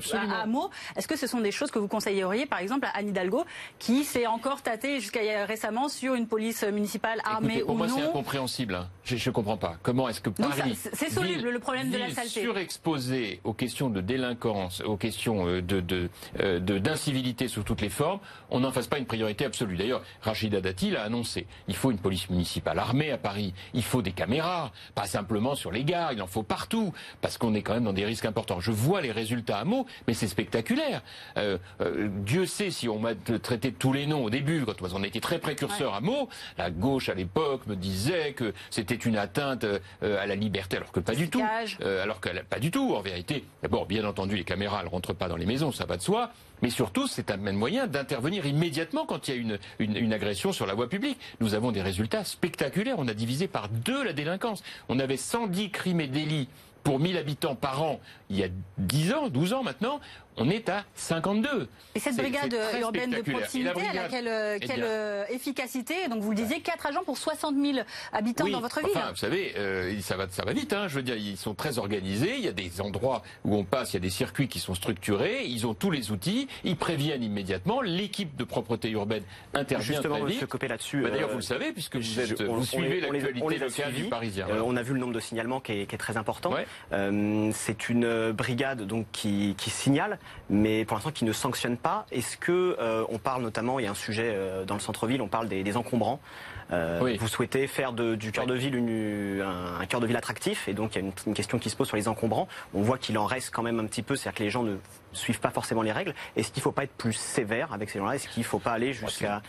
à, mots. Est-ce que ce sont des choses que vous conseilleriez, par exemple, à Anne Hidalgo, qui s'est encore tâtée jusqu'à récemment sur une police municipale armée Écoutez, pour moi, c'est incompréhensible. Hein. Je ne comprends pas. Comment est-ce que Paris, c'est soluble le problème de la saleté, surexposé aux questions de délinquance, aux questions euh, de euh, d'incivilité sous toutes les formes, on n'en fasse pas une priorité absolue. D'ailleurs, Rachida Dati l'a annoncé. Il faut une police municipale armée à Paris. Il faut des caméras, pas simplement sur les gares. Il en faut partout parce qu'on est quand même dans des risques importants. Je vois les résultats à mots, mais c'est spectaculaire. Euh, euh, Dieu sait si on m'a traité de tous les noms au début, quand on était très précurseur à mots. La gauche à l'époque me disait que c'était une atteinte euh, à la liberté, alors que pas du tout. alors que pas du tout, en vérité. D'abord, bien entendu, les caméras, elles rentrent pas dans les maisons, ça va de soi. Mais surtout, c'est un même moyen d'intervenir immédiatement quand il y a une, une, une, agression sur la voie publique. Nous avons des résultats spectaculaires. On a divisé par deux la délinquance. On avait 110 crimes et délits pour 1000 habitants par an il y a 10 ans, 12 ans maintenant, on est à 52. Et cette brigade urbaine de proximité, elle a quelle, euh, eh euh, efficacité? Donc vous le disiez, 4 agents pour 60 000 habitants dans votre ville. Enfin, vous savez, euh, ça, va, ça va vite. Hein, je veux dire, ils sont très organisés. Il y a des endroits où on passe, il y a des circuits qui sont structurés. Ils ont tous les outils. Ils préviennent immédiatement. L'équipe de propreté urbaine intervient Justement, très vite. Couper là-dessus. Bah, d'ailleurs, vous le savez, puisque vous, êtes, vous suivez l'actualité locale du Parisien. on a vu le nombre de signalements qui est, qui est très important. c'est une brigade donc qui, qui signale, mais pour l'instant qui ne sanctionnent pas. Est-ce que euh, on parle notamment, il y a un sujet euh, dans le centre-ville, on parle des, encombrants. Euh, vous souhaitez faire du cœur de ville un, cœur de ville attractif, et donc il y a une, question qui se pose sur les encombrants. On voit qu'il en reste quand même un petit peu, c'est-à-dire que les gens ne suivent pas forcément les règles. Est-ce qu'il ne faut pas être plus sévère avec ces gens-là? Est-ce qu'il ne faut pas aller jusqu'à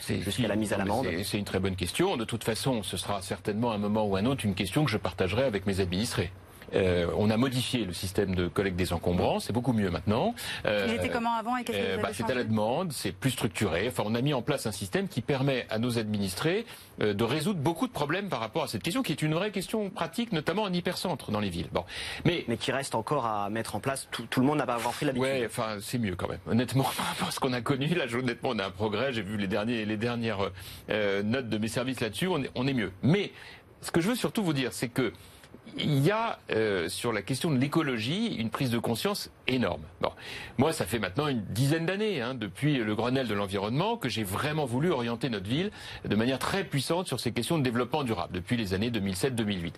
la mise à l'amende? C'est une très bonne question. De toute façon, ce sera certainement un moment ou un autre une question que je partagerai avec mes administrés. Euh, on a modifié le système de collecte des encombrants, c'est beaucoup mieux maintenant. Euh, Il était comment avant et qu'est-ce que euh, bah, C'est à la demande, c'est plus structuré. Enfin, on a mis en place un système qui permet à nos administrés de résoudre beaucoup de problèmes par rapport à cette question, qui est une vraie question pratique, notamment en hypercentre dans les villes. Bon, mais mais qui reste encore à mettre en place. Tout, le monde n'a pas encore pris l'habitude. Ouais, enfin, c'est mieux quand même. Honnêtement, par rapport à ce qu'on a connu, là, honnêtement, on a un progrès. J'ai vu les derniers, les dernières notes de mes services là-dessus. On est, on est mieux. Mais ce que je veux surtout vous dire, c'est que il y a euh, sur la question de l'écologie une prise de conscience énorme. Bon, moi, ça fait maintenant une dizaine d'années, hein, depuis le Grenelle de l'environnement, que j'ai vraiment voulu orienter notre ville de manière très puissante sur ces questions de développement durable, depuis les années 2007-2008.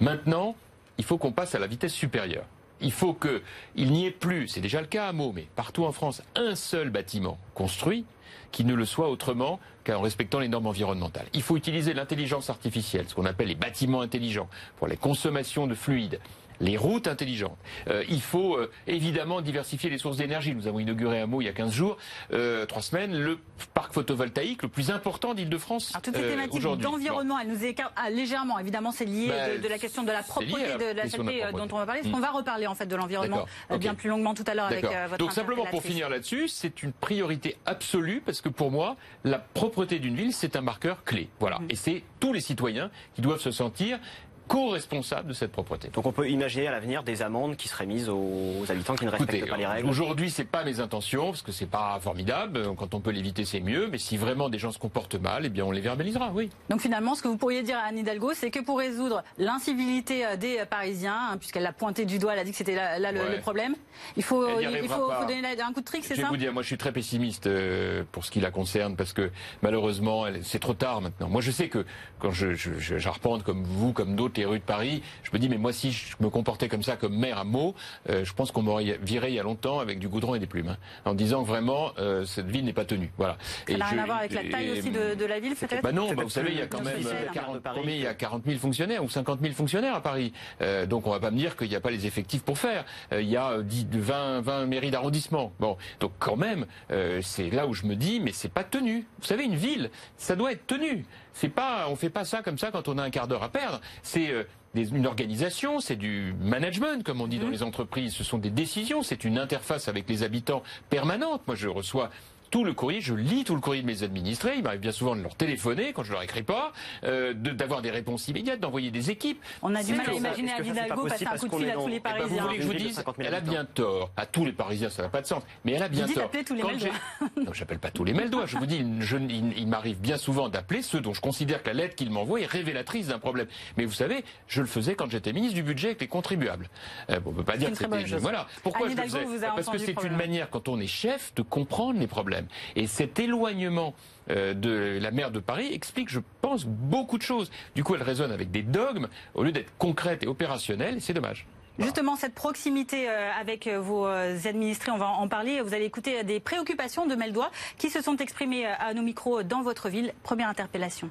Maintenant, il faut qu'on passe à la vitesse supérieure. Il faut qu'il n'y ait plus, c'est déjà le cas à Meaux, mais partout en France, un seul bâtiment construit qui ne le soit autrement qu'en respectant les normes environnementales. Il faut utiliser l'intelligence artificielle, ce qu'on appelle les bâtiments intelligents, pour les consommations de fluides, les routes intelligentes. Euh, il faut euh, évidemment diversifier les sources d'énergie. Nous avons inauguré un mot il y a 15 jours, euh, trois semaines, le parc photovoltaïque le plus important d'Île-de-France. Alors toutes ces thématiques d'environnement, elles nous écartent ah, légèrement. Évidemment, c'est lié Bah, de, de la question de la propreté lié à la de la question de euh, dont on va parler. Parce Mm. qu'on va reparler en fait de l'environnement euh, bien plus longuement tout à l'heure avec euh, votre Donc simplement pour finir là-dessus, c'est une priorité absolue parce que pour moi, la propreté d'une ville, c'est un marqueur clé. Voilà. Mhm. Et c'est tous les citoyens qui doivent se sentir co-responsables de cette propreté. Donc on peut imaginer à l'avenir des amendes qui seraient mises aux habitants qui ne respectent Écoutez, pas les règles. aujourd'hui, c'est pas mes intentions parce que c'est pas formidable. Quand on peut l'éviter, c'est mieux. Mais si vraiment des gens se comportent mal, eh bien, on les verbalisera. Oui. Donc finalement, ce que vous pourriez dire à Anne Hidalgo, c'est que pour résoudre l'incivilité euh, des euh, Parisiens, hein, puisqu'elle l'a pointé du doigt, elle a dit que c'était là, là le, Ouais. le problème, il faut, il faut, faut donner un coup de trick, c'est Je vais ça vous dire, moi je suis très pessimiste euh, pour ce qui la concerne parce que malheureusement c'est trop tard maintenant. Moi je sais que quand je, je, je- j'arpente comme vous, comme d'autres les rues de Paris, je me dis mais moi si je me comportais comme ça comme maire à Meaux, euh, je pense qu'on m'aurait viré il y a longtemps avec du goudron et des plumes, hein, en disant que vraiment euh, cette ville n'est pas tenue. Voilà. Ça n'a rien à voir avec la taille et- aussi de, de la ville, peut-être bah non, bah vous savez, il y a quand même social, euh, hein. 40, de Paris. combien il y a 40 000 fonctionnaires ou 50 000 fonctionnaires à Paris. Euh, donc on va pas me dire qu'il n'y a pas les effectifs pour faire. Euh, il y a euh, 10, 20, 20 mairies d'arrondissement. Bon, donc quand même, euh, c'est là où je me dis, mais c'est pas tenu. Vous savez, une ville, ça doit être tenu. C'est pas, on fait pas ça comme ça quand on a un quart d'heure à perdre. C'est euh, des- une organisation, c'est du management, comme on dit dans les entreprises. Ce sont des décisions, c'est une interface avec les habitants permanente. Moi, je reçois tout le courrier, je lis tout le courrier de mes administrés. Il m'arrive bien souvent de leur téléphoner quand je leur écris pas, euh, de- d'avoir des réponses immédiates, d'envoyer des équipes. On a du mal à imaginer pas Hidalgo passer un parce coup de qu'on fil est à tous les Eh ben, vous Parisiens. voulez que je vous de dise, 50 000 elle a bien tort. À tous les Parisiens, ça n'a pas de sens. Mais elle a bien tort. appeler tous les Quand j'ai- Non, j'appelle pas tous les Meldois. Je vous dis, je- il, il m'arrive bien souvent d'appeler ceux dont je considère que la lettre qu'ils m'envoient est révélatrice d'un problème. Mais vous savez, je le faisais quand j'étais ministre du budget avec les contribuables. Euh, bon, on peut pas dire que c'était. Voilà. Pourquoi Anne je le faisais vous Parce que c'est une manière, quand on est chef, de comprendre les problèmes. Et cet éloignement euh, de la maire de Paris explique, je pense, beaucoup de choses. Du coup, elle résonne avec des dogmes au lieu d'être concrète et opérationnelle. et C'est dommage. Justement, cette proximité euh, avec euh, vos administrés, on va en parler. Vous allez écouter des préoccupations de Meldois qui se sont exprimées à nos micros dans votre ville. Première interpellation.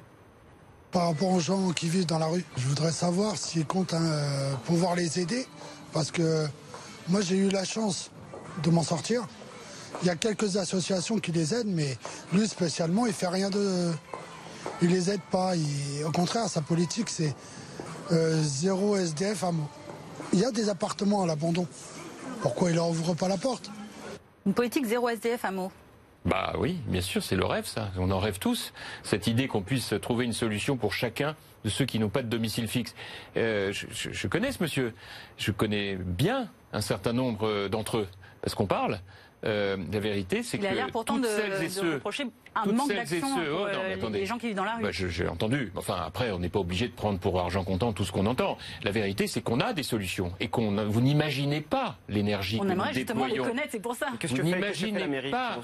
Par rapport aux gens qui vivent dans la rue, je voudrais savoir s'ils comptent euh, pouvoir les aider. Parce que moi, j'ai eu la chance de m'en sortir. Il y a quelques associations qui les aident, mais lui spécialement, il fait rien de. Il les aide pas. Il- Au contraire, sa politique, c'est euh, zéro SDF à mot. Il y a des appartements à l'abandon. Pourquoi il leur ouvre pas la porte? Une politique zéro SDF à mots. Bah oui, bien sûr, c'est le rêve, ça. On en rêve tous. Cette idée qu'on puisse trouver une solution pour chacun de ceux qui n'ont pas de domicile fixe. Euh, je, je- je connais ce monsieur. Je connais bien un certain nombre euh, d'entre eux. Parce qu'on parle. Euh, la vérité, c'est Il a que l'air pourtant toutes de, celles et de ceux reprocher un toutes manque celles et d'action oh, non, mais euh, attendez. les gens qui vivent dans la rue. Bah, J'ai entendu. Enfin, après, on n'est pas obligé de prendre pour argent comptant tout ce qu'on entend. La vérité, c'est qu'on a des solutions et qu'on vous n'imaginez pas l'énergie On que aimerait nous justement les déployons. connaître, c'est pour ça. Qu'est-ce Vous que que la n'imaginez pas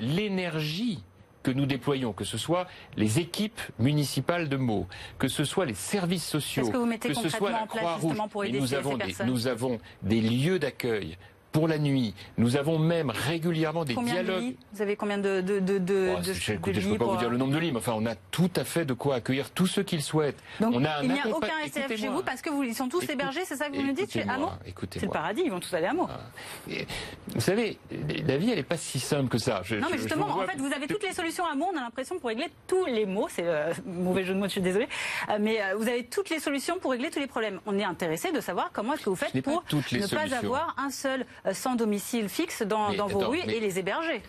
l'énergie que nous déployons, que ce soit les équipes municipales de Meaux, que ce soit les services sociaux, que vous mettez ce soit la Croix-Rouge. nous avons ces des, personnes nous avons des lieux d'accueil pour la nuit. Nous avons même régulièrement des Combien de dialogues. lits Vous avez combien de, de, de, de, Oh, de- je, de écoutez, je ne peux pas vous dire le nombre de lits, mais enfin, on a tout à fait de quoi accueillir tous ceux qui le souhaitent. Donc on a un il n'y a aucun SDF chez vous parce que vous, ils sont tous Écoute- hébergés, c'est ça que vous nous dites chez. C'est le paradis, ils vont tous aller à Hameau. Et, Vous savez, la vie, elle n'est pas si simple que ça. Je- Non, mais justement, en fait, vous avez toutes les solutions à mots. On a l'impression pour régler tous les mots. C'est euh, mauvais jeu de mots, je suis désolée. Euh, mais euh, vous avez toutes les solutions pour régler tous les problèmes. On est intéressé de savoir comment est-ce que vous faites pour ne pas avoir un seul sans domicile fixe dans, Mais dans vos attends, rues et les héberger.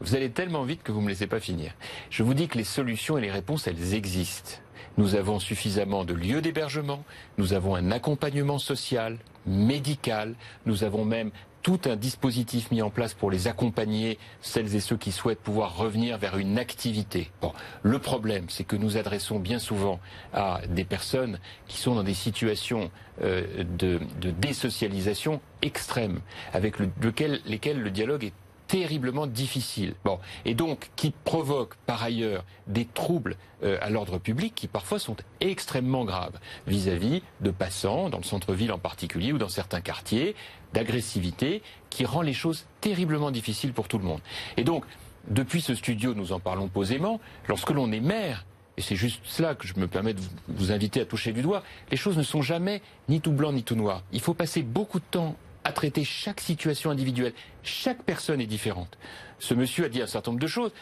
Vous allez tellement vite que vous ne me laissez pas finir. Je vous dis que les solutions et les réponses, elles existent. Nous avons suffisamment de lieux d'hébergement, nous avons un accompagnement social, médical, nous avons même tout un dispositif mis en place pour les accompagner, celles et ceux qui souhaitent pouvoir revenir vers une activité. Bon, le problème, c'est que nous adressons bien souvent à des personnes qui sont dans des situations euh, de, de désocialisation extrême, avec le- lequel- lesquelles le dialogue est terriblement difficile. Bon, et donc qui provoque par ailleurs des troubles euh, à l'ordre public qui parfois sont extrêmement graves vis-à-vis de passants, dans le centre-ville en particulier ou dans certains quartiers, d'agressivité qui rend les choses terriblement difficiles pour tout le monde. Et donc, depuis ce studio, nous en parlons posément, lorsque l'on est maire, et c'est juste cela que je me permets de vous inviter à toucher du doigt, les choses ne sont jamais ni tout blanc ni tout noir. Il faut passer beaucoup de temps à traiter chaque situation individuelle. Chaque personne est différente. Ce monsieur a dit un certain nombre de choses.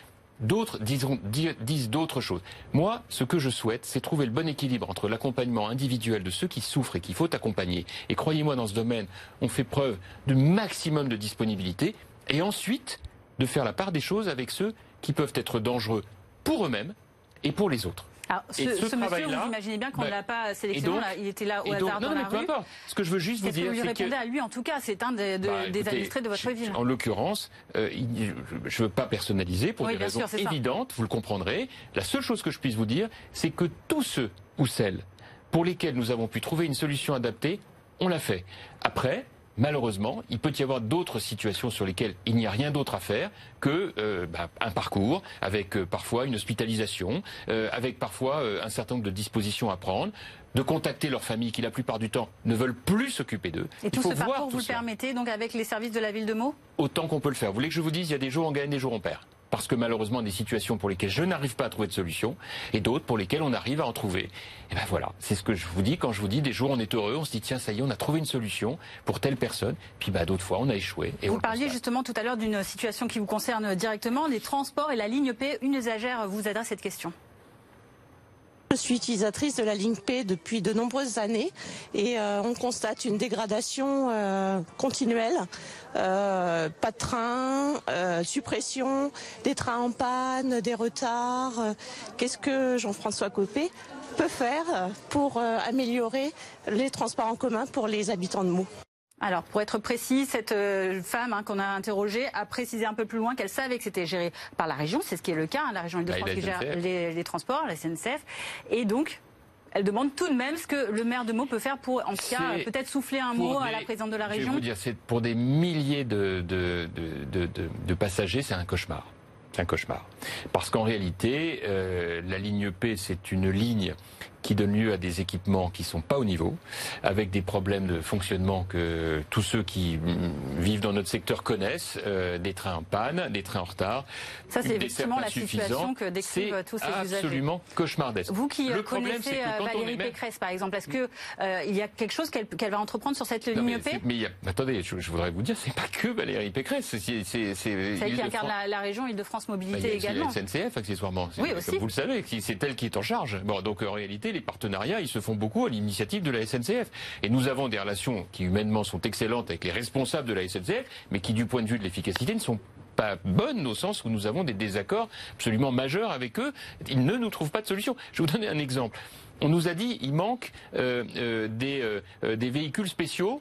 D'autres disent d'autres choses. Moi, ce que je souhaite, c'est trouver le bon équilibre entre l'accompagnement individuel de ceux qui souffrent et qu'il faut accompagner. Et croyez-moi, dans ce domaine, on fait preuve du maximum de disponibilité. Et ensuite, de faire la part des choses avec ceux qui peuvent être dangereux pour eux-mêmes et pour les autres. Alors, ce, ce, monsieur, vous imaginez bien qu'on ne l'a pas sélectionné, il était là au hasard dans la peu Importe. Ce que je veux juste vous dire, c'est que vous lui répondez à lui en tout cas, c'est un des, bah, administrés de votre ville. En l'occurrence, euh, je ne veux pas personnaliser pour des raisons évidentes, vous le comprendrez. La seule chose que je puisse vous dire, c'est que tous ceux ou celles pour lesquels nous avons pu trouver une solution adaptée, on l'a fait. Après, malheureusement, il peut y avoir d'autres situations sur lesquelles il n'y a rien d'autre à faire que euh, bah, un parcours, avec euh, parfois une hospitalisation, euh, avec parfois un certain nombre de dispositions à prendre de contacter leur famille qui la plupart du temps ne veulent plus s'occuper d'eux. Et tout ce parcours, vous le permettez donc avec les services de la ville de Meaux? Autant qu'on peut le faire. Vous voulez que je vous dise, il y a des jours on gagne, des jours on perd parce que malheureusement des situations pour lesquelles je n'arrive pas à trouver de solution et d'autres pour lesquelles on arrive à en trouver. Et ben voilà, c'est ce que je vous dis quand je vous dis des jours on est heureux, on se dit tiens ça y est, on a trouvé une solution pour telle personne, puis bah d'autres fois on a échoué. Et vous parliez justement tout à l'heure d'une situation qui vous concerne directement, les transports et la ligne P. Une usagère vous adresse cette question. Je suis utilisatrice de la ligne P depuis de nombreuses années et euh, on constate une dégradation euh, continuelle. Euh, pas de train, suppression, des trains en panne, des retards. Qu'est-ce que Jean-François Copé peut faire pour améliorer les transports en commun pour les habitants de Meaux? Alors, pour être précis, cette euh, femme hein, qu'on a interrogée a précisé un peu plus loin qu'elle savait que c'était géré par la région, c'est ce qui est le cas, hein, la région Île-de-France qui gère les, transports, la SNCF, et donc elle demande tout de même ce que le maire de Meaux peut faire pour, en tout cas, peut-être souffler un mot à la présidente de la région. Je vais vous dire, c'est pour des milliers de, de passagers, c'est un cauchemar. C'est un cauchemar. Parce qu'en réalité, euh, la ligne P, c'est une ligne qui donne lieu à des équipements qui sont pas au niveau, avec des problèmes de fonctionnement que tous ceux qui vivent dans notre secteur connaissent, euh, des trains en panne, des trains en retard. Ça, c'est effectivement la situation que décrivent tous ces usagers. absolument cauchemardesque. Vous qui le connaissez euh, Valérie Pécresse, par exemple, est-ce que euh, il y a quelque chose qu'elle va entreprendre sur cette ligne P Mais, attendez, je, voudrais vous dire, c'est pas que Valérie Pécresse. C'est celle qui incarne la, région Île-de-France Mobilité bah, également. C'est la SNCF accessoirement. Oui, aussi. Vous le savez, c'est elle qui est en charge. Bon, donc en réalité les partenariats, ils se font beaucoup à l'initiative de la SNCF. Et nous avons des relations qui humainement sont excellentes avec les responsables de la SNCF, mais qui du point de vue de l'efficacité ne sont pas bonnes au sens où nous avons des désaccords absolument majeurs avec eux. Ils ne nous trouvent pas de solution. Je vais vous donner un exemple. On nous a dit il manque euh, euh, des, euh, des, véhicules spéciaux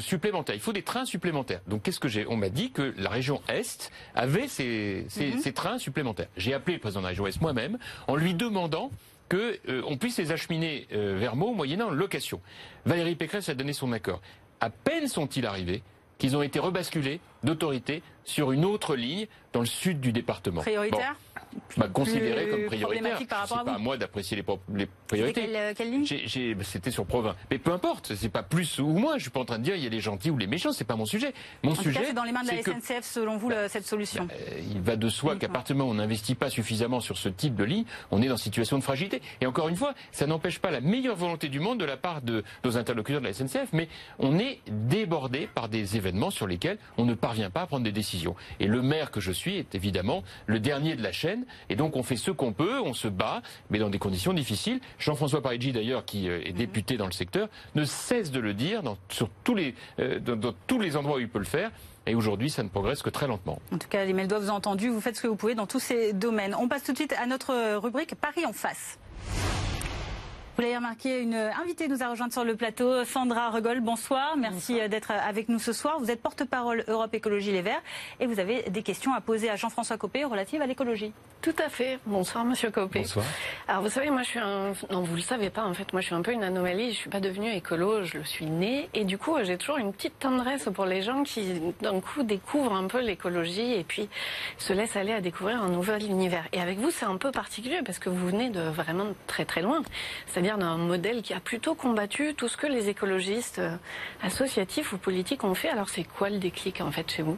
supplémentaires. Il faut des trains supplémentaires. Donc qu'est-ce que j'ai? On m'a dit que la région Est avait ces, ces, mhm. ces trains supplémentaires. J'ai appelé le président de la région Est moi-même en lui demandant qu'on euh, puisse les acheminer euh, vers Meaux moyennant location. Valérie Pécresse a donné son accord. À peine sont-ils arrivés qu'ils ont été rebasculés d'autorité sur une autre ligne dans le sud du département. Bah, considéré comme prioritaire. C'est pas à moi d'apprécier les, priorités. Quelle, quelle ligne? C'était sur Provins. Mais peu importe, c'est pas plus ou moins. Je suis pas en train de dire il y a les gentils ou les méchants. C'est pas mon sujet. Mon en sujet. C'est dans les mains de la SNCF, selon vous, cette solution. Bah, euh, il va de soi qu'à partir du moment où on n'investit pas suffisamment sur ce type de ligne, on est dans une situation de fragilité. Et encore une fois, ça n'empêche pas la meilleure volonté du monde de la part de nos interlocuteurs de la SNCF, mais on est débordé par des événements sur lesquels on ne parvient pas à prendre des décisions. Et le maire que je suis est évidemment le dernier de la chaîne. Et donc on fait ce qu'on peut, on se bat, mais dans des conditions difficiles. Jean-François Parigi, d'ailleurs, qui euh, est mhm. député dans le secteur, ne cesse de le dire dans, sur tous les, euh, dans, tous les endroits où il peut le faire. Et aujourd'hui, ça ne progresse que très lentement. En tout cas, les Meldois, vous entendu, vous faites ce que vous pouvez dans tous ces domaines. On passe tout de suite à notre rubrique Paris en face. Vous l'avez remarqué, une invitée nous a rejoint sur le plateau, Sandra Regol. Bonsoir, merci d'être avec nous ce soir. Vous êtes porte-parole Europe Écologie Les Verts et vous avez des questions à poser à Jean-François Copé relatives à l'écologie. Tout à fait. Bonsoir, Monsieur Copé. Bonsoir. Alors, vous savez, moi, je suis un. Non, vous le savez pas, en fait. Moi, je suis un peu une anomalie. Je suis pas devenue écolo. Je le suis née. Et du coup, j'ai toujours une petite tendresse pour les gens qui, d'un coup, découvrent un peu l'écologie et puis se laissent aller à découvrir un nouvel univers. Et avec vous, c'est un peu particulier parce que vous venez de vraiment très très loin. C'est-à-dire d'un modèle qui a plutôt combattu tout ce que les écologistes euh, associatifs ou politiques ont fait. Alors, c'est quoi le déclic, en fait, chez vous?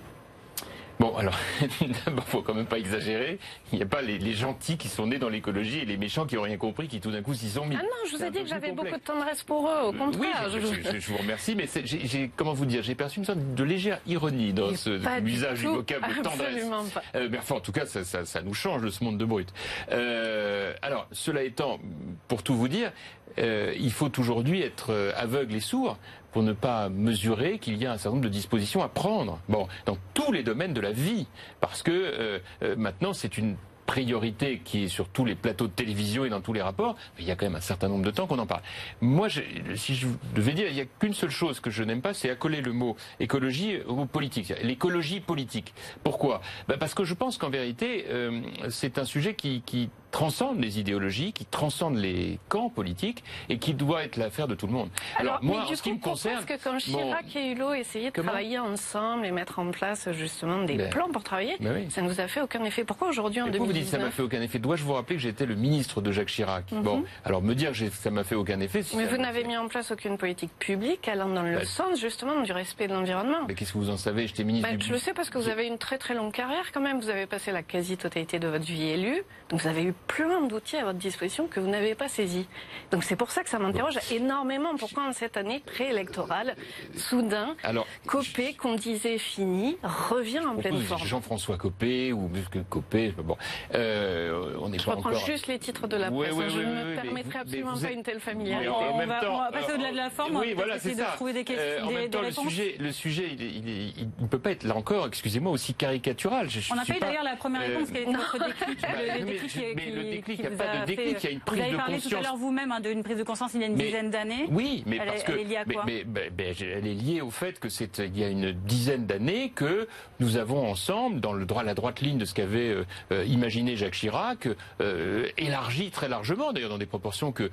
Bon, alors, d'abord, faut quand même pas exagérer. Il n'y a pas les, les, gentils qui sont nés dans l'écologie et les méchants qui n'ont rien compris qui tout d'un coup s'y sont mis. Ah non, je vous ai dit que j'avais beaucoup de tendresse pour eux, au contraire. Oui, je, je, je vous remercie, mais j'ai, comment vous dire, j'ai perçu une sorte de légère ironie dans ce usage du, vocable tendresse. Pas. Euh, mais enfin, en tout cas, ça, ça, ça, nous change de ce monde de brut. Euh, alors, cela étant, pour tout vous dire, euh, il faut aujourd'hui être euh, aveugle et sourd pour ne pas mesurer qu'il y a un certain nombre de dispositions à prendre. Bon, dans tous les domaines de la vie, parce que euh, euh, maintenant c'est une priorité qui est sur tous les plateaux de télévision et dans tous les rapports, il y a quand même un certain nombre de temps qu'on en parle. Moi, si je devais dire, il n'y a qu'une seule chose que je n'aime pas, c'est accoler le mot écologie au mot politique. L'écologie politique. Pourquoi? Ben Parce que je pense qu'en vérité, euh, c'est un sujet qui transcende les idéologies, qui transcende les camps politiques et qui doit être l'affaire de tout le monde. Alors, Alors moi, en ce qui me concerne, parce que quand Chirac et Hulot essayaient de comment travailler ensemble et mettre en place justement des ben, plans pour travailler, ben oui. ça ne vous a fait aucun effet. Pourquoi aujourd'hui en 2019 vous dites ça m'a fait aucun effet? Dois-je vous rappeler que j'étais le ministre de Jacques Chirac? Mm -hmm. Bon, alors me dire que ça m'a fait aucun effet. Si Mais vous n'avez mis en place aucune politique publique allant dans le ben, sens justement du respect de l'environnement. Mais qu'est-ce que vous en savez? J'étais ministre. Du... Je le sais parce que vous avez une très très longue carrière quand même. Vous avez passé la quasi-totalité de votre vie élue, donc vous avez eu plein d'outils à votre disposition que vous n'avez pas saisi. Donc c'est pour ça que ça m'interroge énormément. Pourquoi en cette année préélectorale, soudain, Alors, Copé, qu'on disait fini, revient en pleine forme Jean-François Copé ou Copé, bon, euh, on n'est pas encore. Je reprends juste les titres de la presse. Oui, oui, je ne me permettrai absolument pas une telle familiarité. On, on, va, on, va, passer au-delà de la forme. Oui, voilà, c'est ça. De trouver des questions, euh, en des, même temps, des le sujet, le sujet, il ne peut pas être là encore, excusez-moi, aussi caricatural. Je, on n'a pas eu d'ailleurs la première réponse. Quel était votre déclic Le déclic, mais le déclic, il n'y a pas de déclic, il y a une prise vous avez de parlé conscience. tout à l'heure vous-même hein, d'une prise de conscience il y a une mais, dizaine d'années. Oui, mais elle, parce que elle est liée à quoi mais, mais, mais, elle est liée au fait que c'est il y a une dizaine d'années que nous avons ensemble, dans le droit la droite ligne de ce qu'avait euh, euh, imaginé Jacques Chirac, euh, élargi très largement, d'ailleurs dans des proportions que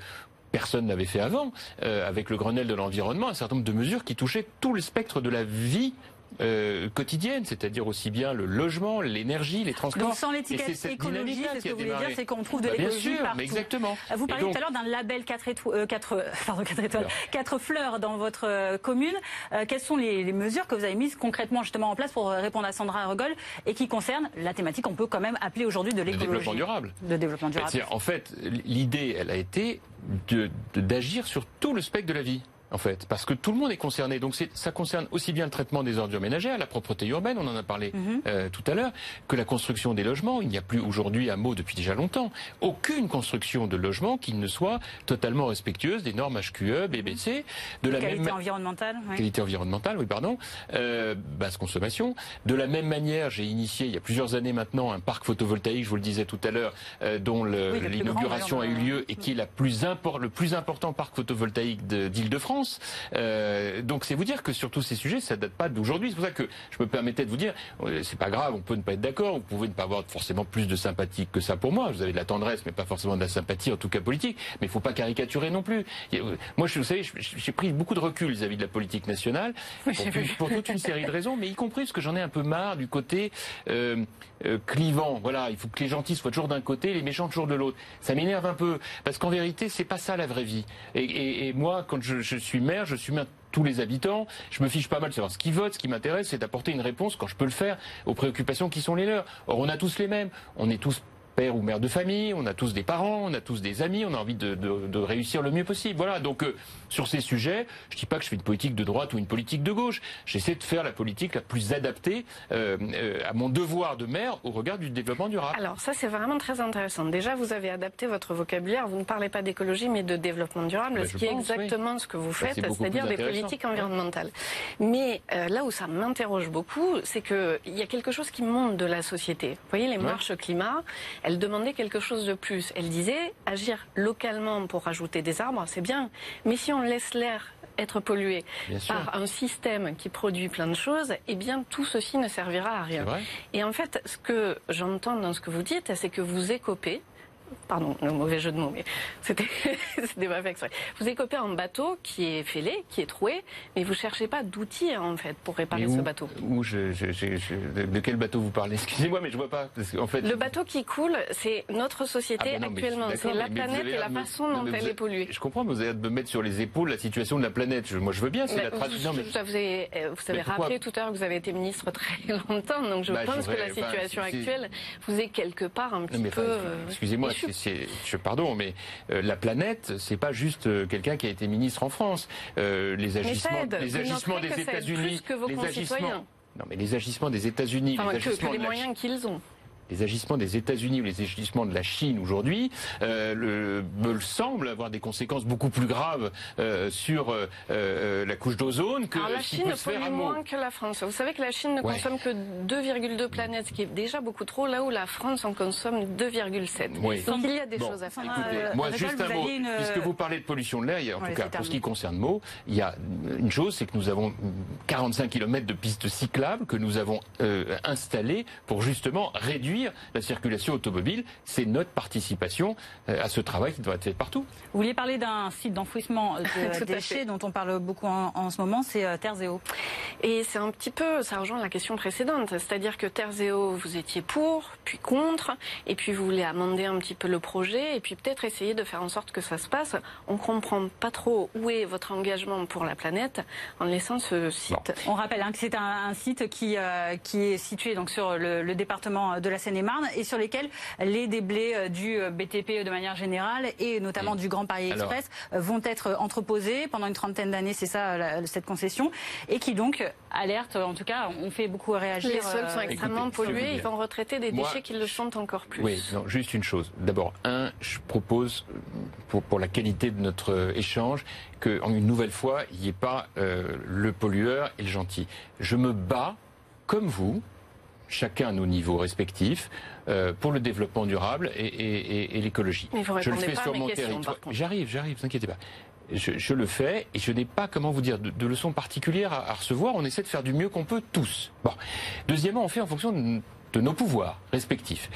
personne n'avait fait avant, euh, avec le Grenelle de l'environnement, un certain nombre de mesures qui touchaient tout le spectre de la vie euh, quotidienne, c'est-à-dire aussi bien le logement, l'énergie, les transports. Donc sans l'étiquette écologie, c'est ce que vous voulez dire, c'est qu'on trouve de bah, l'écologie partout. Mais exactement. Vous parliez donc... tout à l'heure d'un label 4 étoiles, euh, 4, pardon, 4 étoiles, 4 fleurs dans votre euh, commune. Euh, quelles sont les, les, mesures que vous avez mises concrètement justement en place pour répondre à Sandra Regol et qui concernent la thématique qu'on peut quand même appeler aujourd'hui de l'écologie. De développement durable. De développement durable. En fait, l'idée, elle a été d'agir sur tout le spectre de la vie en fait, parce que tout le monde est concerné. Donc ça concerne aussi bien le traitement des ordures ménagères, la propreté urbaine, on en a parlé -hmm. euh, tout à l'heure, que la construction des logements. Il n'y a plus aujourd'hui un mot depuis déjà longtemps. Aucune construction de logement qui ne soit totalement respectueuse des normes HQE, BBC, de la qualité même environnementale. Oui. Qualité environnementale, oui, pardon. Euh, basse consommation. De la même manière, j'ai initié il y a plusieurs années maintenant un parc photovoltaïque, je vous le disais tout à l'heure, euh, dont l'inauguration oui, a eu lieu et qui est la plus le plus important parc photovoltaïque d'Île-de-France. Euh, donc c'est vous dire que sur tous ces sujets, ça date pas d'aujourd'hui. C'est pour ça que je me permettais de vous dire, c'est pas grave, on peut ne pas être d'accord, vous pouvez ne pas avoir forcément plus de sympathie que ça pour moi. Vous avez de la tendresse, mais pas forcément de la sympathie, en tout cas politique. Mais il faut pas caricaturer non plus. Moi, je, vous savez, j'ai pris beaucoup de recul vis-à-vis -vis de la politique nationale pour, pour, toute une série de raisons, mais y compris parce que j'en ai un peu marre du côté euh, euh, clivant. Voilà, il faut que les gentils soient toujours d'un côté, les méchants toujours de l'autre. Ça m'énerve un peu parce qu'en vérité, c'est pas ça la vraie vie. Et, et, et moi, quand je, je suis maire, je suis maire tous les habitants. Je me fiche pas mal de savoir ce qu'ils votent. Ce qui m'intéresse, c'est d'apporter une réponse quand je peux le faire aux préoccupations qui sont les leurs. Or, on a tous les mêmes. On est tous père ou mère de famille, on a tous des parents, on a tous des amis, on a envie de, de, de réussir le mieux possible. Voilà, donc euh, sur ces sujets, je dis pas que je fais une politique de droite ou une politique de gauche, j'essaie de faire la politique la plus adaptée euh, euh, à mon devoir de maire au regard du développement durable. Alors ça c'est vraiment très intéressant. Déjà vous avez adapté votre vocabulaire, vous ne parlez pas d'écologie mais de développement durable, Ben, ce qui est exactement oui. ce que vous Ça, faites, c'est-à-dire des politiques environnementales. Mais euh, là où ça m'interroge beaucoup, c'est qu'il y a quelque chose qui monte de la société. Vous voyez, les Ouais. marches climat, elles demandaient quelque chose de plus. Elles disaient, agir localement pour rajouter des arbres, c'est bien. Mais si on laisse l'air être pollué par un système qui produit plein de choses, eh bien tout ceci ne servira à rien. Et en fait, ce que j'entends dans ce que vous dites, c'est que vous écopez pardon, le mauvais jeu de mots, mais c'était pas fait exprès. Vous écopez un bateau qui est fêlé, qui est troué, mais vous cherchez pas d'outils en fait pour réparer ce bateau. où je, je- je- je- de, quel bateau vous parlez? Excusez-moi, mais je vois pas. parce qu'en fait, Le bateau qui coule, c'est notre société Ah bah non, actuellement. C'est la mais- planète et la me- façon dont elle est polluée. Je comprends, mais vous avez de me mettre sur les épaules la situation de la planète. Moi, je veux bien, c'est Mais la tradition. vous, Non, mais vous avez, euh, vous avez rappelé tout à l'heure que vous avez été ministre très longtemps, donc je Bah, je pense que la situation actuelle vous est quelque part un petit peu. euh, excusez-moi, c'est- je pardon, mais euh, la planète, c'est pas juste euh, quelqu'un qui a été ministre en France. Euh, les agissements, aide. les agissements des que États-Unis, plus que vos les agissements. concitoyens. Non, mais les agissements des États-Unis, Enfin, les que, que agissements les de la moyens qu'ils ont. Les agissements des États-Unis ou les agissements de la Chine aujourd'hui euh, me semblent avoir des conséquences beaucoup plus graves euh, sur euh, euh, la couche d'ozone que Alors la Chine pollue moins que la France. Vous savez que la Chine ne Ouais. consomme que 2,2 planètes, ce qui est déjà beaucoup trop, là où la France en consomme 2,7. Oui. Donc il y a des Bon, choses à faire. Écoutez, Euh, moi, Régal, juste un mot. une- Puisque vous parlez de pollution de l'air, en Ouais, tout cas, pour ce qui concerne Meaux, il y a une chose, c'est que nous avons 45 km de pistes cyclables que nous avons euh, installées pour justement réduire la circulation automobile. C'est notre participation euh, à ce travail qui doit être fait partout. Vous vouliez parler d'un site d'enfouissement de déchets dont on parle beaucoup en, en ce moment, c'est euh, Terre Zéo. Et c'est un petit peu, ça rejoint la question précédente, c'est-à-dire que Terzeo, vous étiez pour, puis contre, et puis vous voulez amender un petit peu le projet, et puis peut-être essayer de faire en sorte que ça se passe. On comprend pas trop où est votre engagement pour la planète en laissant ce site. On rappelle hein, que c'est un, un site qui, euh, qui est situé donc sur le, le département de la Seine-et-Marne et sur lesquels les déblais euh, du BTP de manière générale et notamment Et du Grand Paris alors- Express euh, vont être entreposés pendant une trentaine d'années, c'est ça la- cette concession, et qui donc alerte, en tout cas, on fait beaucoup réagir. Les sols sont euh, extrêmement écoutez, pollués, ils vont retraiter des Moi, déchets qui le sont encore plus. Oui, non, juste une chose. D'abord, un, je propose, euh, pour, pour la qualité de notre euh, échange, que, en une nouvelle fois, il n'y ait pas euh, le pollueur et le gentil. Je me bats, comme vous, chacun à nos niveaux respectifs, euh, pour le développement durable et, et- et- et l'écologie. Je le fais pas sur mon territoire. J'arrive, j'arrive, vous inquiétez pas. Je, je le fais et je n'ai pas, comment vous dire, de, de leçons particulières à, à recevoir. On essaie de faire du mieux qu'on peut tous. Bon. Deuxièmement, on fait en fonction de, de nos pouvoirs respectifs.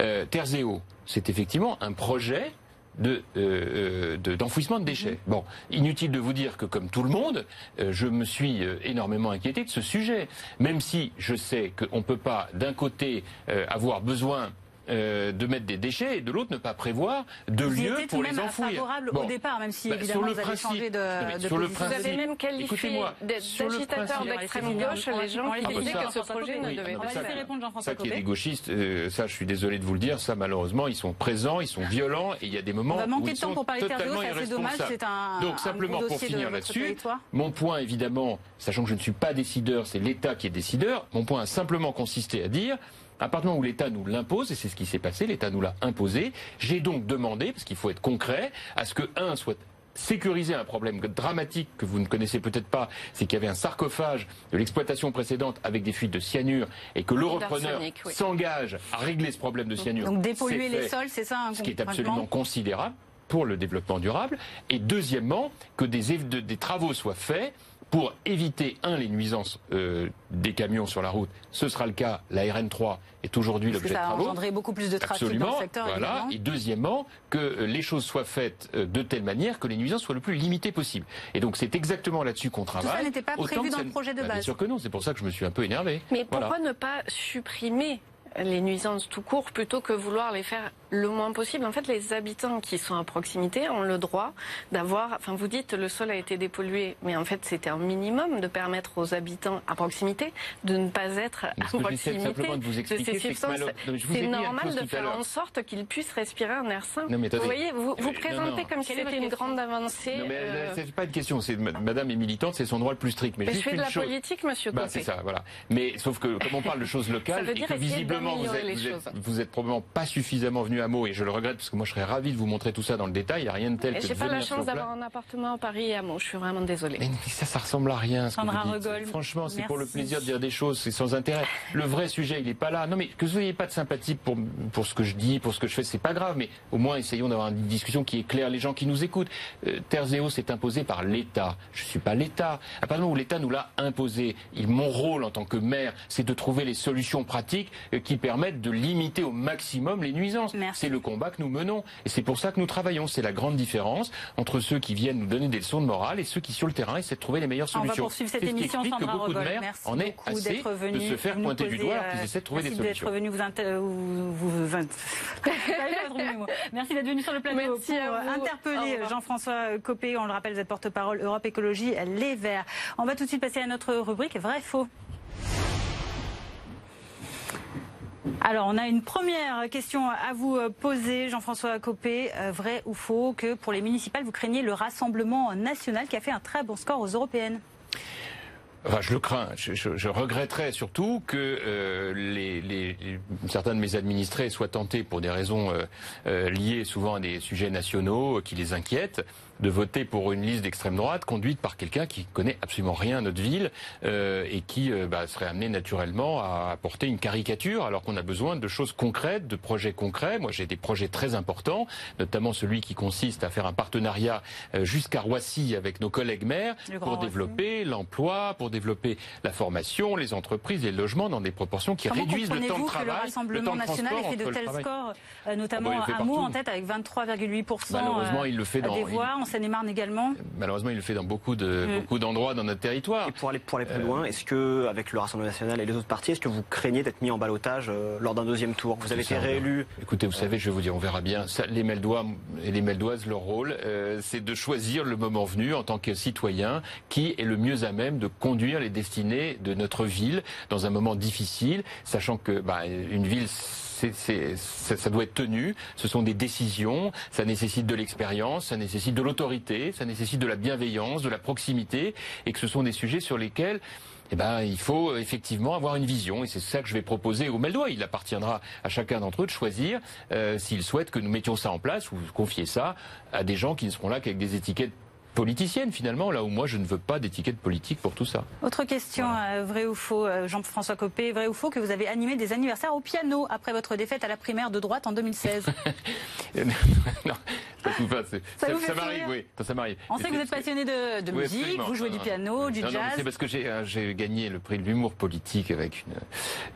Euh, Terzeo, c'est effectivement un projet de, euh, de- d'enfouissement de déchets. Bon, inutile de vous dire que comme tout le monde, euh, je me suis euh, énormément inquiété de ce sujet, même si je sais qu'on ne peut pas d'un côté euh, avoir besoin euh, de mettre des déchets et de l'autre ne pas prévoir de Vous lieu pour les enfouir. favorable Bon. au départ, même si Bah, évidemment vous avez principe- changé de, de sur le position. Vous principe- avez même qualifié principe- d'extrême gauche les gens qui disaient que ce projet ne devait pas répondre Jean-François Ça qui est des gauchistes, euh, ça je suis désolé de vous le dire, ça malheureusement ils sont présents, ils sont violents et il y a des moments où manquer ils de temps sont pour parler de Terre totalement irresponsables. c'est un, Donc simplement pour finir là-dessus, mon point évidemment, sachant que je ne suis pas décideur, c'est l'État qui est décideur, mon point a simplement consisté à dire à partir du moment où l'État nous l'impose, et c'est ce qui s'est passé, l'État nous l'a imposé, j'ai donc demandé, parce qu'il faut être concret, à ce que, un, soit sécuriser un problème dramatique que vous ne connaissez peut-être pas, c'est qu'il y avait un sarcophage de l'exploitation précédente avec des fuites de cyanure et que le repreneur oui. s'engage à régler ce problème de cyanure. Donc dépolluer les sols, c'est ça hein, ce qui est absolument considérable pour le développement durable. Et deuxièmement, que des travaux soient faits pour éviter, un, les nuisances euh, des camions sur la route. Ce sera le cas, la RN3 est aujourd'hui l'objet de ça a travaux. engendré beaucoup plus de trafic dans Absolument. le secteur, voilà. évidemment. Et deuxièmement, que euh, les choses soient faites euh, de telle manière que les nuisances soient le plus limitées possible. Et donc c'est exactement là-dessus qu'on travaille. n'était pas prévu dans ça le projet de Bah, Bien base. sûr que non, c'est pour ça que je me suis un peu énervé. Mais Voilà. pourquoi ne pas supprimer les nuisances tout court plutôt que vouloir les faire le moins possible En fait, les habitants qui sont à proximité ont le droit d'avoir. Enfin, vous dites le sol a été dépollué, mais en fait, c'était un minimum de permettre aux habitants à proximité de ne pas être à ce proximité simplement de vous expliquer, ces substances. C'est normal de faire en sorte qu'ils puissent respirer un air sain. Non, mais vous voyez, vous, vous Euh, présentez non, non. comme si c'était une grande avancée. Non, mais euh, c'est pas une question. C'est Madame est militante, c'est son droit le plus strict. Mais, mais je fais de la chose. politique, monsieur Bah, c'est ça, voilà. Mais sauf que comme on parle de choses locales veut et que visiblement vous êtes, vous, êtes, vous êtes probablement pas suffisamment venu à Meaux et je le regrette parce que moi je serais ravi de vous montrer tout ça dans le détail. Il n'y a rien de tel Et que j'ai pas la chance d'avoir un appartement à Paris et à Meaux. Je suis vraiment désolée. Mais ça, ça ressemble à rien. Ce que vous dites. Franchement, c'est pour le plaisir de dire des choses, c'est sans intérêt. Le vrai sujet, il n'est pas là. Non, mais que vous n'ayez pas de sympathie pour, pour ce que je dis, pour ce que je fais, c'est pas grave. Mais au moins, essayons d'avoir une discussion qui éclaire les gens qui nous écoutent. Euh, Terzeo s'est imposé par l'État. Je suis pas l'État. À partir du moment où l'État nous l'a imposé, il, mon rôle en tant que maire, c'est de trouver les solutions pratiques euh, qui permettent de limiter au maximum les nuisances. C'est le combat que nous menons. Et c'est pour ça que nous travaillons. C'est la grande différence entre ceux qui viennent nous donner des leçons de morale et ceux qui, sur le terrain, essaient de trouver les meilleures solutions. On va poursuivre cette émission, Sandra que beaucoup de maires en est assez de se faire pointer du doigt alors qu'ils essaient de trouver des solutions. Venu vous, vous, Merci d'être venu sur le plateau Merci pour euh, interpeller Jean-François Copé. On le rappelle, vous êtes porte-parole Europe Écologie Les Verts. On va tout de suite passer à notre rubrique Vrai-Faux. Alors, on a une première question à vous poser, Jean-François Copé. Euh, vrai ou faux que pour les municipales, vous craignez le Rassemblement national qui a fait un très bon score aux européennes? Je le crains. Je, regretterais surtout que euh, certains de mes administrés soient tentés, pour des raisons euh, euh liées souvent à des sujets nationaux qui les inquiètent, de voter pour une liste d'extrême droite conduite par quelqu'un qui connaît absolument rien à notre ville euh, et qui euh, bah, serait amené naturellement à apporter une caricature alors qu'on a besoin de choses concrètes, de projets concrets. Moi j'ai des projets très importants, notamment celui qui consiste à faire un partenariat euh, jusqu'à Roissy avec nos collègues maires pour développer l'emploi, pour développer la formation, les entreprises et le logement dans des proportions qui réduisent le temps de travail. Que le Rassemblement national ait fait de tels scores, notamment à Meaux en tête avec 23,8% Malheureusement, il le fait dans Seine-et-Marne également Malheureusement, il le fait dans beaucoup de mm. beaucoup d'endroits dans notre territoire. Et pour aller pour aller plus loin, est-ce que avec le Rassemblement national et les autres partis, est-ce que vous craignez d'être mis en balotage euh, lors d'un deuxième tour? Vous avez été réélu. Écoutez, vous savez, je vais vous dire, on verra bien. Ça, les Meldois et les Meldoises, leur rôle, euh, c'est de choisir le moment venu en tant que citoyen qui est le mieux à même de conduire les destinées de notre ville dans un moment difficile, sachant que bah, une ville ça doit être tenu. Ce sont des décisions. Ça nécessite de l'expérience, ça nécessite de l'autorité, ça nécessite de la bienveillance, de la proximité, et que ce sont des sujets sur lesquels eh ben, il faut euh, effectivement avoir une vision et c'est ça que je vais proposer au Meldois. Il appartiendra à chacun d'entre eux de choisir euh, s'ils souhaitent que nous mettions ça en place ou confier ça à des gens qui ne seront là qu'avec des étiquettes politicienne finalement, là où moi je ne veux pas d'étiquette politique pour tout ça. Autre question, euh, vrai ou faux, euh, Jean-François Copé, vrai ou faux que vous avez animé des anniversaires au piano après votre défaite à la primaire de droite en 2016 non, ça, ça, m'arrive, oui, ça m'arrive. On sait que vous êtes passionné de, musique, vous jouez du piano, du jazz. C'est parce que euh, j'ai gagné le prix de l'humour politique avec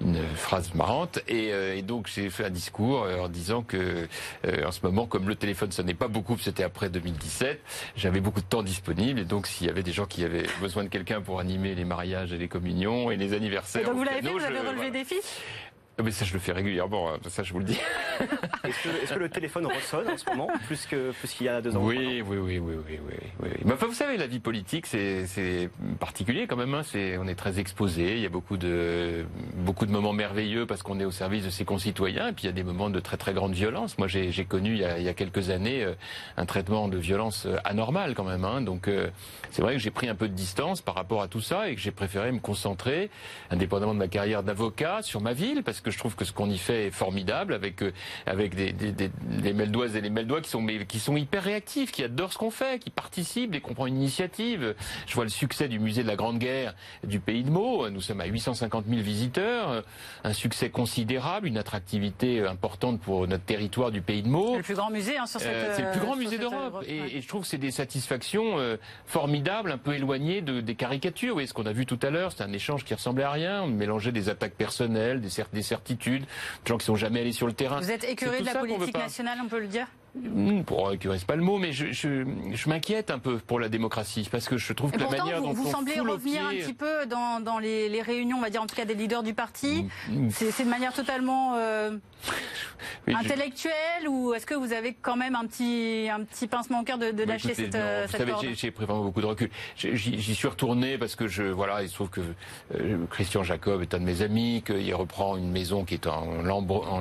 une, une phrase marrante et, et donc j'ai fait un discours en disant que en ce moment, comme le téléphone ça n'est pas beaucoup, c'était après 2017, j'avais beaucoup de temps disponible. Et donc, s'il y avait des gens qui avaient besoin de quelqu'un pour animer les mariages et les communions et les anniversaires. Et donc, vous l'avez fait, vous avez relevé des ah, mais ça, je le fais régulièrement, hein. ça, je vous le dis. Est-ce que, le téléphone ressonne en ce moment, plus qu'il plus qu'il y a deux ans Oui, oui, oui, oui, oui, oui. Mais enfin, vous savez, la vie politique, c'est particulier quand même. Hein. on est très exposé. Il y a beaucoup de, beaucoup de moments merveilleux parce qu'on est au service de ses concitoyens. Et puis, il y a des moments de très, très grande violence. Moi, j'ai connu, il y, a, il y, a, quelques années, euh, un traitement de violence euh, anormal quand même. Hein. Donc, euh, c'est vrai que j'ai pris un peu de distance par rapport à tout ça et que j'ai préféré me concentrer, indépendamment de ma carrière d'avocat, sur ma ville parce que je trouve que ce qu'on y fait est formidable avec euh, avec des, des, des, les Meldoises et les Meldois qui sont qui sont hyper réactifs, qui adorent ce qu'on fait, qui participent, et qu'on prend une initiative. Je vois le succès du musée de la Grande Guerre du Pays de Meaux. Nous sommes à 850 000 visiteurs, un succès considérable, une attractivité importante pour notre territoire du Pays de Meaux. C'est le plus grand musée hein, sur cette. Euh, c'est le plus grand musée d'Europe. Et, et, je trouve que c'est des satisfactions euh, formidables, un peu éloignées de, des caricatures. Oui, ce qu'on a vu tout à l'heure, c'est un échange qui ressemblait à rien. On mélangeait des attaques personnelles, des, des certitudes, des gens qui sont jamais allés sur le terrain. Vous êtes écœuré de la politique nationale, on peut le dire? Pour écurer, c'est pas le mot, mais je, je, je m'inquiète un peu pour la démocratie parce que je trouve que la manière vous, dont vous on semblez revenir un petit peu dans, dans les, les, réunions, on va dire en tout cas des leaders du parti. Hmm, hmm. C'est de manière totalement euh, intellectuelle ou est-ce que vous avez quand même un petit un petit pincement au cœur de, de lâcher cette, non, cette Vous savez, j'ai pris vraiment beaucoup de recul. J'y suis retourné parce que je voilà, il se trouve que euh, Christian Jacob est un de mes amis, qu'il reprend une maison qui est en lambeau, en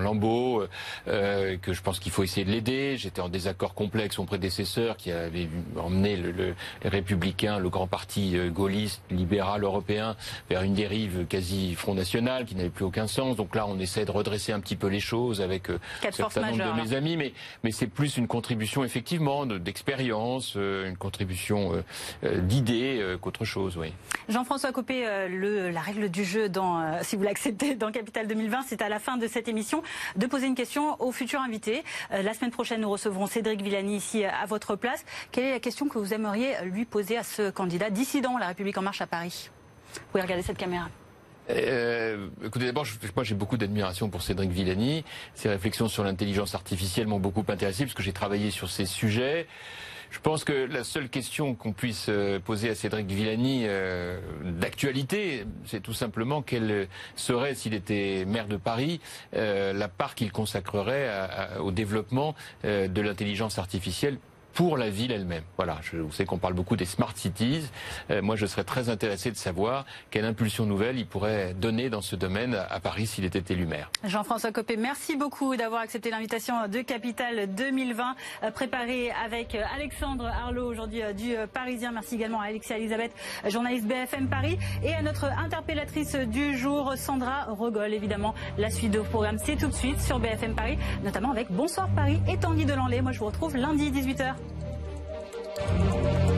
euh, que je pense qu'il faut essayer de l'aider j'étais en désaccord complet avec son prédécesseur qui avait emmené le, le, les Républicains, le grand parti euh, gaulliste, libéral européen, vers une dérive quasi Front National qui n'avait plus aucun sens. Donc là, on essaie de redresser un petit peu les choses avec euh, un certain nombre de mes amis, mais, mais c'est plus une contribution effectivement d'expérience, euh, une contribution d'idées qu'autre chose, oui. Jean-François Copé, le, la règle du jeu, dans, si vous l'acceptez, dans Capital 2020, c'est à la fin de cette émission de poser une question au futur invité. la semaine prochaine, nous recevrons Cédric Villani ici à votre place. Quelle est la question que vous aimeriez lui poser à ce candidat dissident La République en marche à Paris? Vous pouvez regarder cette caméra. euh, écoutez, d'abord, moi j'ai beaucoup d'admiration pour Cédric Villani. Ses réflexions sur l'intelligence artificielle m'ont beaucoup intéressé parce que j'ai travaillé sur ces sujets. Je pense que la seule question qu'on puisse euh, poser à Cédric Villani euh, d'actualité, c'est tout simplement quelle serait, s'il était maire de Paris, euh, la part qu'il consacrerait au développement de l'intelligence artificielle pour la ville elle-même. Voilà, je sais qu'on parle beaucoup des smart cities. Euh, moi, je serais très intéressé de savoir quelle impulsion nouvelle il pourrait donner dans ce domaine à Paris s'il était élu maire. Jean-François Copé, merci beaucoup d'avoir accepté l'invitation de Capital 2020 euh, préparée avec euh, Alexandre Arlot aujourd'hui du Parisien. Merci également à Alexia Elisabeth, journaliste BFM Paris, et à notre interpellatrice du jour, Sandra Rogol. Évidemment, la suite de programme, c'est tout de suite sur BFM Paris, notamment avec Bonsoir Paris et Tanguy Delanlay. Moi, je vous retrouve lundi 18h. Música